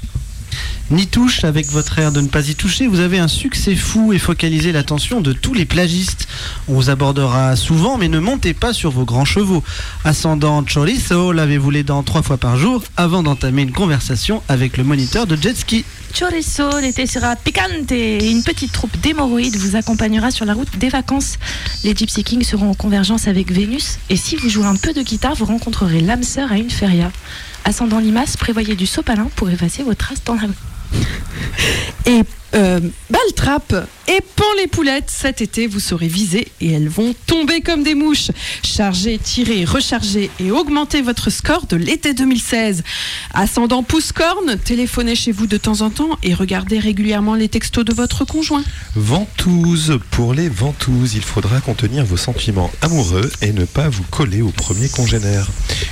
Ni touche, avec votre air de ne pas y toucher, vous avez un succès fou et focalisez l'attention de tous les plagistes. On vous abordera souvent, mais ne montez pas sur vos grands chevaux. Ascendant chorizo, lavez-vous les dents trois fois par jour avant d'entamer une conversation avec le moniteur de jet ski. Chorizo, l'été sera picante une petite troupe d'hémorroïdes vous accompagnera sur la route des vacances. Les Gypsy Kings seront en convergence avec Vénus et si vous jouez un peu de guitare, vous rencontrerez l'âme sœur à une feria. Ascendant Limace, prévoyez du sopalin pour effacer vos traces dans la. Et euh, Baltrap et Pan les poulettes, cet été, vous serez visés et elles vont tomber comme des mouches. Chargez, tirez, rechargez et augmentez votre score de l'été 2016. Ascendant pouce-corne, téléphonez chez vous de temps en temps et regardez régulièrement les textos de votre conjoint. Ventouse. Pour les ventouses, il faudra contenir vos sentiments amoureux et ne pas vous coller au premier congénère.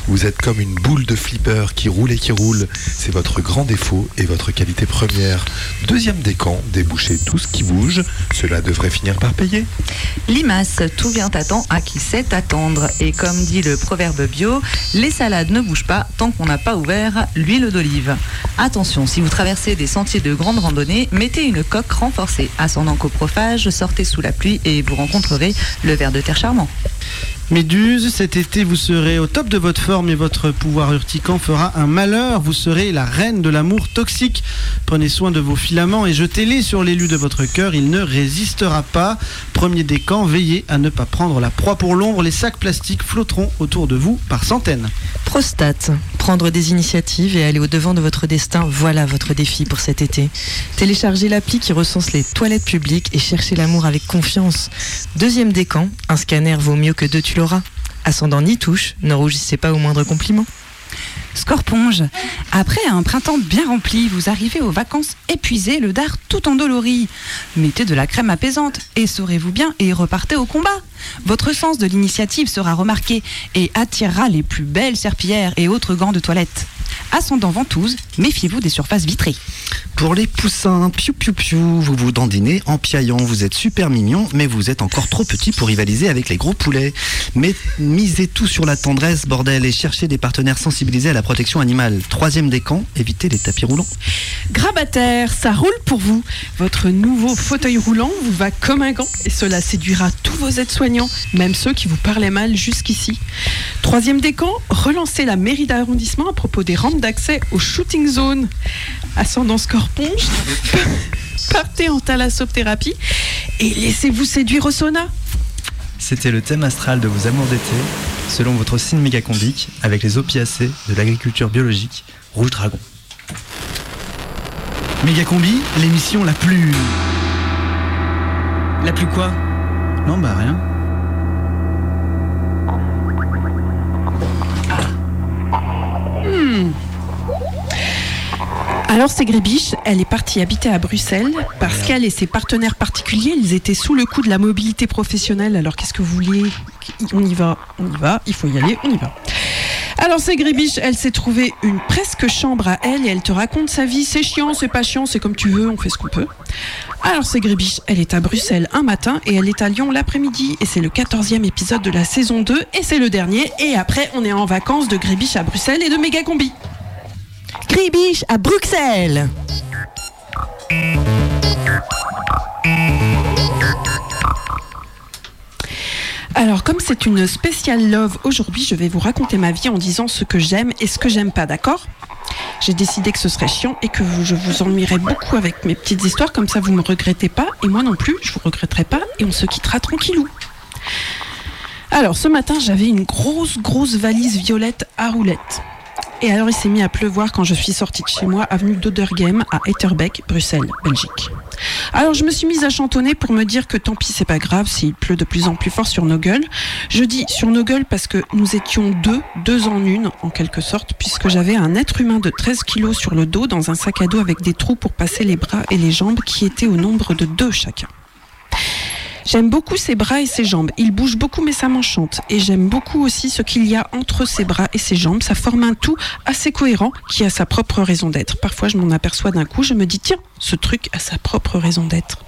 Vous êtes comme une boule de flipper qui roule et qui roule. C'est votre grand défaut et votre qualité première. Deuxième décan, débouchez tout ce qui bouge. Cela devrait finir par payer. Limace, tout vient à temps à qui sait attendre. Et comme dit le proverbe bio, les salades ne bougent pas tant qu'on n'a pas ouvert l'huile d'olive. Attention, si vous traversez des sentiers de grande randonnée, mettez une coque renforcée. Ascendant coprophage, sortez sous la pluie et vous rencontrerez le ver de terre charmant. Méduse, cet été vous serez au top de votre forme et votre pouvoir urticant fera un malheur. Vous serez la reine de l'amour toxique. Prenez soin de vos filaments et jetez-les sur l'élu de votre cœur. Il ne résistera pas. Premier décan, veillez à ne pas prendre la proie pour l'ombre. Les sacs plastiques flotteront autour de vous par centaines. Prostate, prendre des initiatives et aller au-devant de votre destin, voilà votre défi pour cet été. Téléchargez l'appli qui recense les toilettes publiques et cherchez l'amour avec confiance. Deuxième décan, un scanner vaut mieux que deux tu l'auras. Ascendant ni touche, ne rougissez pas au moindre compliment. Scorponge, après un printemps bien rempli, vous arrivez aux vacances épuisé, le dard tout endolori. Mettez de la crème apaisante, et saurez-vous bien, et repartez au combat. Votre sens de l'initiative sera remarqué et attirera les plus belles serpillères et autres gants de toilette. Ascendant ventouse, méfiez-vous des surfaces vitrées. Pour les poussins, piou piou piou, vous vous dandinez en piaillant. Vous êtes super mignon, mais vous êtes encore trop petit pour rivaliser avec les gros poulets. Mais misez tout sur la tendresse, bordel, et cherchez des partenaires sensibilisés à la protection animale. Troisième décan, évitez les tapis roulants. Grabataire, ça roule pour vous. Votre nouveau fauteuil roulant vous va comme un gant et cela séduira tous vos aides-soignants, même ceux qui vous parlaient mal jusqu'ici. Troisième décan, relancez la mairie d'arrondissement à propos des rampes d'accès aux shooting zones. Ascendant scorponge, partez en thalassothérapie et laissez-vous séduire au sauna. C'était le thème astral de vos amours d'été, selon votre signe mégacombique, avec les opiacés de l'agriculture biologique, Rouge Dragon. Mégacombi, l'émission la plus. La plus quoi? Non, bah rien. Hmm. Alors c'est Grébiche, elle est partie habiter à Bruxelles parce qu'elle et ses partenaires particuliers, ils étaient sous le coup de la mobilité professionnelle. Alors qu'est-ce que vous vouliez On y va, on y va, il faut y aller, on y va. Alors c'est Grébiche, elle s'est trouvée une presque chambre à elle et elle te raconte sa vie. C'est chiant, c'est pas chiant, c'est comme tu veux, on fait ce qu'on peut. Alors c'est Grébiche, elle est à Bruxelles un matin et elle est à Lyon l'après-midi. Et c'est le 14e épisode de la saison 2 et c'est le dernier. Et après on est en vacances de Grébiche à Bruxelles et de Mégacombi. Gribiche à Bruxelles Alors, comme c'est une spéciale love aujourd'hui, je vais vous raconter ma vie en disant ce que j'aime et ce que j'aime pas, d'accord? J'ai décidé que ce serait chiant et que je vous ennuierai beaucoup avec mes petites histoires, comme ça vous me regrettez pas et moi non plus, je vous regretterai pas et on se quittera tranquillou. Alors, ce matin, j'avais une grosse, grosse valise violette à roulettes. Et alors, il s'est mis à pleuvoir quand je suis sortie de chez moi, avenue d'Oderghem, à Etterbeek, Bruxelles, Belgique. Alors, je me suis mise à chantonner pour me dire que tant pis, c'est pas grave s'il pleut de plus en plus fort sur nos gueules. Je dis sur nos gueules parce que nous étions deux, deux en une, en quelque sorte, puisque j'avais un être humain de 13 kilos sur le dos dans un sac à dos avec des trous pour passer les bras et les jambes qui étaient au nombre de deux chacun. J'aime beaucoup ses bras et ses jambes. Il bouge beaucoup mais ça m'enchante. Et j'aime beaucoup aussi ce qu'il y a entre ses bras et ses jambes. Ça forme un tout assez cohérent qui a sa propre raison d'être. Parfois je m'en aperçois d'un coup, je me dis tiens, ce truc a sa propre raison d'être.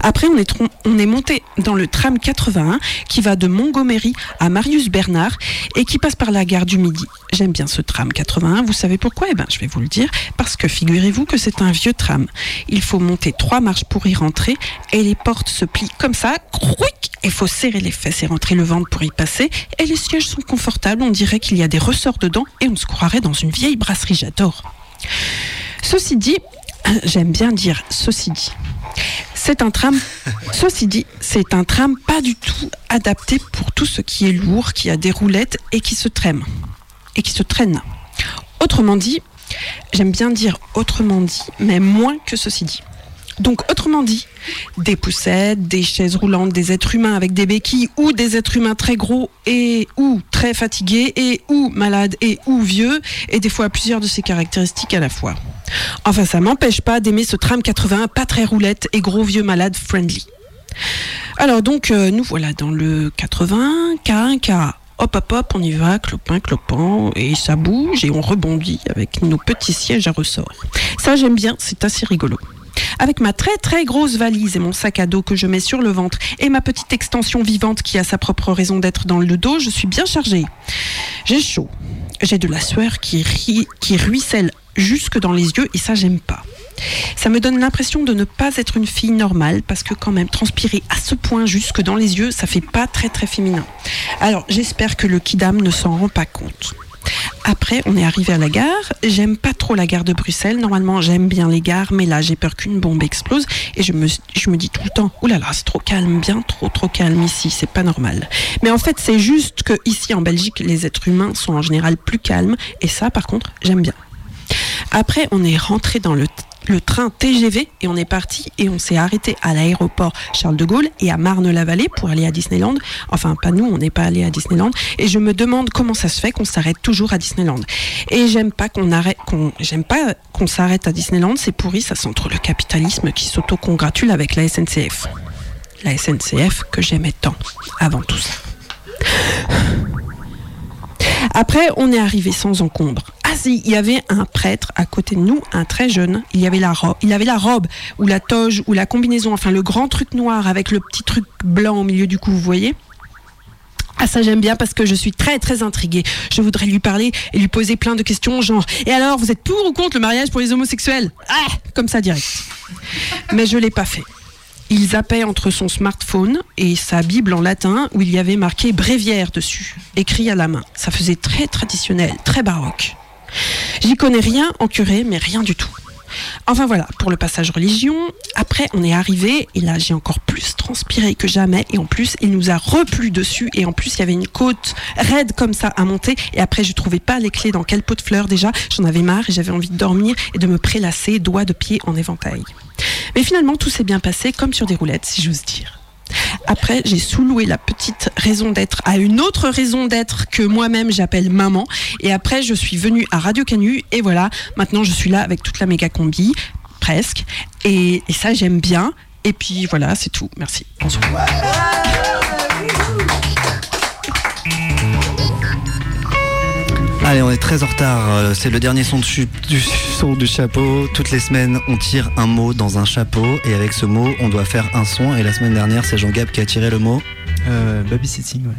Après, on est, monté dans le tram 81 qui va de Montgomery à Marius Bernard et qui passe par la gare du Midi. J'aime bien ce tram 81. Vous savez pourquoi? Eh ben, je vais vous le dire. Parce que figurez-vous que c'est un vieux tram. Il faut monter trois marches pour y rentrer et les portes se plient comme ça. Crouic Il faut serrer les fesses et rentrer le ventre pour y passer. Et les sièges sont confortables. On dirait qu'il y a des ressorts dedans et on se croirait dans une vieille brasserie. J'adore. Ceci dit, j'aime bien dire ceci dit. C'est un tram, ceci dit, c'est un tram pas du tout adapté pour tout ce qui est lourd, qui a des roulettes et qui se traîne. Et qui se traîne. Autrement dit, j'aime bien dire autrement dit, mais moins que ceci dit. Donc, autrement dit, des poussettes, des chaises roulantes, des êtres humains avec des béquilles ou des êtres humains très gros et ou très fatigués et ou malades et ou vieux et des fois plusieurs de ces caractéristiques à la fois. Enfin, ça m'empêche pas d'aimer ce tram 81 pas très roulette et gros vieux malade friendly. Alors donc, euh, nous voilà dans le 80, K1, K. Hop, hop, hop, on y va, clopin, clopin, et ça bouge et on rebondit avec nos petits sièges à ressort. Ça, j'aime bien, c'est assez rigolo. Avec ma très très grosse valise et mon sac à dos que je mets sur le ventre et ma petite extension vivante qui a sa propre raison d'être dans le dos, je suis bien chargée. J'ai chaud. J'ai de la sueur qui, qui ruisselle jusque dans les yeux et ça j'aime pas. Ça me donne l'impression de ne pas être une fille normale parce que quand même transpirer à ce point jusque dans les yeux, ça fait pas très très féminin. Alors j'espère que le kidam ne s'en rend pas compte. Après, on est arrivé à la gare. J'aime pas trop la gare de Bruxelles. Normalement, j'aime bien les gares, mais là, j'ai peur qu'une bombe explose. Et je me, je me dis tout le temps, oulala, là là, c'est trop calme, bien trop, trop calme ici, c'est pas normal. Mais en fait, c'est juste que ici, en Belgique, les êtres humains sont en général plus calmes. Et ça, par contre, j'aime bien. Après, on est rentré dans le, le train TGV et on est parti et on s'est arrêté à l'aéroport Charles de Gaulle et à Marne-la-Vallée pour aller à Disneyland. Enfin, pas nous, on n'est pas allé à Disneyland. Et je me demande comment ça se fait qu'on s'arrête toujours à Disneyland. Et j'aime pas qu'on s'arrête à Disneyland. C'est pourri, ça centre le capitalisme qui s'auto-congratule avec la SNCF. La SNCF que j'aimais tant avant tout ça. Après, on est arrivé sans encombre. Ah si, il y avait un prêtre à côté de nous, un très jeune. Il avait la robe, il avait ou la toge ou la combinaison, enfin le grand truc noir avec le petit truc blanc au milieu du cou, vous voyez? Ah ça j'aime bien parce que je suis très très intriguée. Je voudrais lui parler et lui poser plein de questions genre et alors vous êtes pour ou contre le mariage pour les homosexuels? Ah comme ça direct. Mais je l'ai pas fait. Il zappait entre son smartphone et sa Bible en latin où il y avait marqué bréviaire dessus, écrit à la main. Ça faisait très traditionnel, très baroque. J'y connais rien en curé, mais rien du tout. Enfin voilà, pour le passage religion, après on est arrivé et là j'ai encore plus transpiré que jamais et en plus il nous a replu dessus et en plus il y avait une côte raide comme ça à monter et après je trouvais pas les clés dans quel pot de fleurs déjà, j'en avais marre et j'avais envie de dormir et de me prélasser doigts de pied en éventail. Mais finalement tout s'est bien passé comme sur des roulettes si j'ose dire. Après, j'ai sous-loué la petite raison d'être à une autre raison d'être que moi-même j'appelle maman. Et après, je suis venue à Radio Canu et voilà, maintenant je suis là avec toute la méga combi, presque. Et, et ça, j'aime bien. Et puis voilà, c'est tout. Merci. Bonsoir. Allez, on est très en retard. Euh, C'est le dernier son, de chu- du son du chapeau. Toutes les semaines, on tire un mot dans un chapeau. Et avec ce mot, on doit faire un son. Et la semaine dernière, c'est Jean Gab qui a tiré le mot. Euh, babysitting, ouais.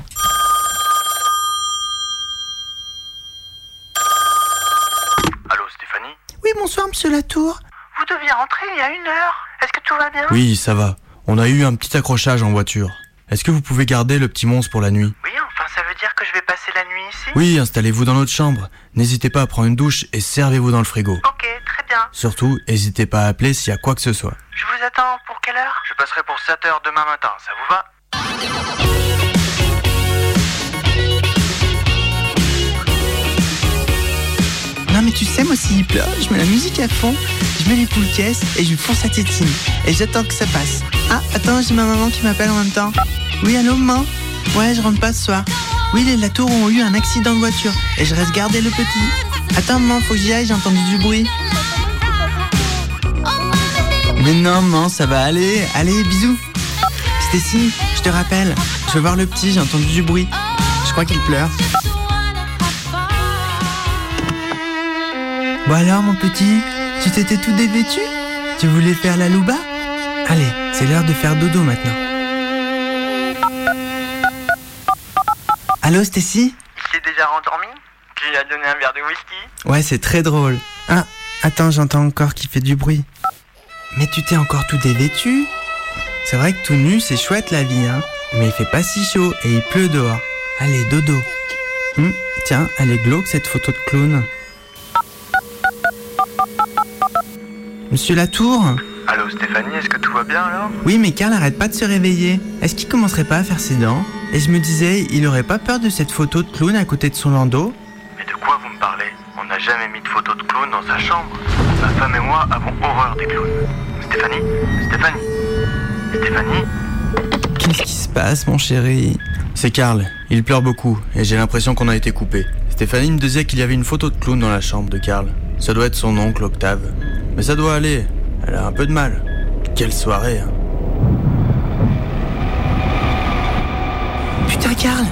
Allô, Stéphanie? Oui, bonsoir, monsieur Latour. Vous deviez rentrer il y a une heure. Est-ce que tout va bien? Oui, ça va. On a eu un petit accrochage en voiture. Est-ce que vous pouvez garder le petit monstre pour la nuit? Oui, dire que je vais passer la nuit ici Oui, installez-vous dans notre chambre. N'hésitez pas à prendre une douche et servez-vous dans le frigo. Ok, très bien. Surtout, n'hésitez pas à appeler s'il y a quoi que ce soit. Je vous attends pour quelle heure Je passerai pour 7 heures demain matin, ça vous va? Non, mais tu sais, moi, s'il pleure, je mets la musique à fond, je mets les poules caisses et je fonce sa tétine. Et j'attends que ça passe. Ah, attends, j'ai ma maman qui m'appelle en même temps. Oui, allô, maman? Ouais, je rentre pas ce soir. Oui, les Latour ont eu un accident de voiture et je reste garder le petit. Attends, maman, faut que j'y aille, j'ai entendu du bruit. Mais non, maman, ça va aller. Allez, bisous. Stécie, je te rappelle, je veux voir le petit, j'ai entendu du bruit. Je crois qu'il pleure. Bon alors, mon petit, tu t'étais tout dévêtu? Tu voulais faire la louba? Allez, c'est l'heure de faire dodo maintenant. Allô, Stécie Il s'est déjà rendormi Tu lui as donné un verre de whisky Ouais, c'est très drôle. Ah, attends, j'entends encore qu'il fait du bruit. Mais tu t'es encore tout dévêtu C'est vrai que tout nu, c'est chouette la vie, hein. Mais il fait pas si chaud et il pleut dehors. Allez, dodo. Hum, tiens, elle est glauque cette photo de clown. Monsieur Latour Allô, Stéphanie, est-ce que tout va bien alors? Oui, mais Karl arrête pas de se réveiller. Est-ce qu'il commencerait pas à faire ses dents? Et je me disais, il aurait pas peur de cette photo de clown à côté de son landau? Mais de quoi vous me parlez? On n'a jamais mis de photo de clown dans sa chambre. Ma femme et moi avons horreur des clowns. Stéphanie? Stéphanie? Stéphanie? Qu'est-ce qui se passe, mon chéri? C'est Karl. Il pleure beaucoup et j'ai l'impression qu'on a été coupé. Stéphanie me disait qu'il y avait une photo de clown dans la chambre de Karl. Ça doit être son oncle Octave. Mais ça doit aller. Elle a un peu de mal. Quelle soirée, hein. Putain, Karl.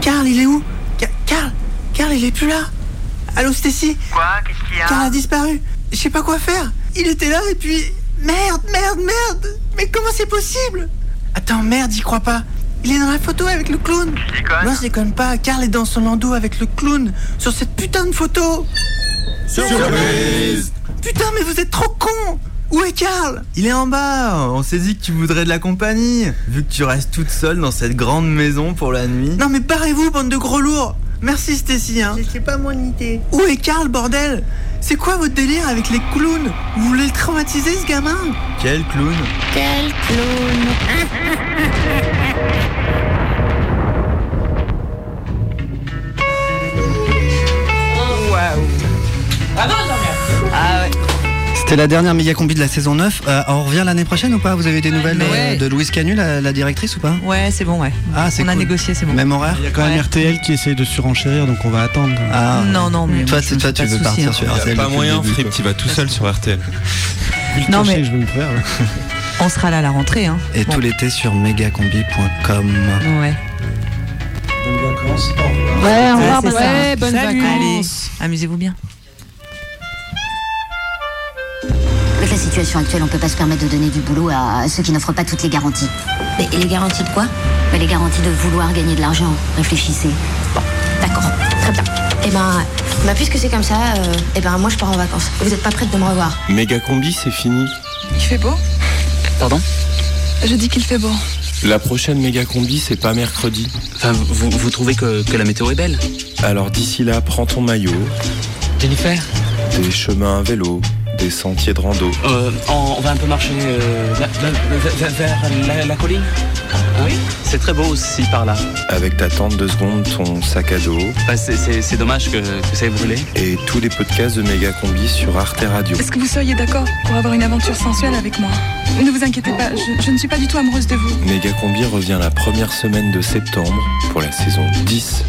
Karl, il est où Ka- Karl Karl, il est plus là. Allô, Stacy Quoi Qu'est-ce qu'il y a Karl a disparu. Je sais pas quoi faire. Il était là et puis... Merde, merde, merde. Mais comment c'est possible Attends, merde, j'y crois pas. Il est dans la photo avec le clown. Tu déconnes Non, je déconne pas, Karl est dans son landau avec le clown Sur cette putain de photo. Surprise Putain, mais vous êtes trop con Où est Karl? Il est en bas. On s'est dit que tu voudrais de la compagnie, vu que tu restes toute seule dans cette grande maison pour la nuit. Non mais barrez-vous, bande de gros lourds. Merci Stacy, hein. C'est pas mon idée. Où est Karl, bordel? C'est quoi votre délire avec les clowns? Vous voulez le traumatiser, ce gamin? Quel clown? Quel clown? C'était la dernière méga combi de la saison 9. Euh, on revient l'année prochaine ou pas Vous avez des nouvelles Ouais. euh, de Louise Canu, la, la directrice ou pas Ouais, c'est bon, ouais. Ah, c'est On a négocié, c'est bon. Même horaire Il y a quand même Ouais. RTL qui essaye de surenchérir, donc on va attendre. Ah, Non, non, mais. Toi, toi, tu veux soucis, partir hein. sur Il n'y RTL a pas moyen, Fripp, tu vas tout seul sur RTL. Non, mais- que je vais me faire. là. On sera là à la rentrée, hein. Et Bon. tout l'été sur megacombi.com. Ouais. Bonnes vacances. Ouais, au Ouais, revoir, bonnes ça. vacances. Allez, amusez-vous bien. Situation actuelle, on peut pas se permettre de donner du boulot à ceux qui n'offrent pas toutes les garanties. Mais et les garanties de quoi? Mais Les garanties de vouloir gagner de l'argent. Réfléchissez. Bon, d'accord, très bien. Eh ben, bah, puisque c'est comme ça, euh, eh ben moi je pars en vacances. Vous êtes pas prête de me revoir Méga combi, c'est fini. Il fait beau? Pardon? Je dis qu'il fait beau. La prochaine méga combi, c'est pas mercredi. Enfin, vous, vous trouvez que, que la météo est belle? Alors d'ici là, prends ton maillot, Jennifer? Des chemins à vélo, des sentiers de rando. euh, on, on va un peu marcher euh, vers, la, la colline Oui, c'est très beau aussi par là. Avec ta tente de seconde, ton sac à dos Bah, c'est- c'est c'est dommage que, que ça ait brûlé. et tous les podcasts de méga combi sur Arte Radio. Est-ce que vous seriez d'accord pour avoir une aventure sensuelle avec moi? Ne vous inquiétez pas, je, je ne suis pas du tout amoureuse de vous. Méga combi revient la première semaine de septembre pour la saison 10.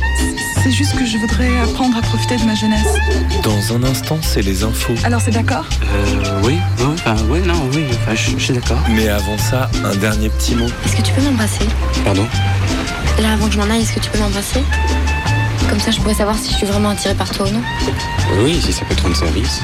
C'est juste que je voudrais apprendre à profiter de ma jeunesse. Dans un instant, c'est les infos. Alors c'est d'accord? Euh, oui, oui, enfin, oui, non, oui, enfin, je, je suis d'accord. Mais avant ça, un dernier petit mot. Est-ce que tu peux m'embrasser? Pardon? Là, avant que je m'en aille, est-ce que tu peux m'embrasser? Comme ça, je pourrais savoir si je suis vraiment attirée par toi ou non. Oui, si ça peut te rendre service.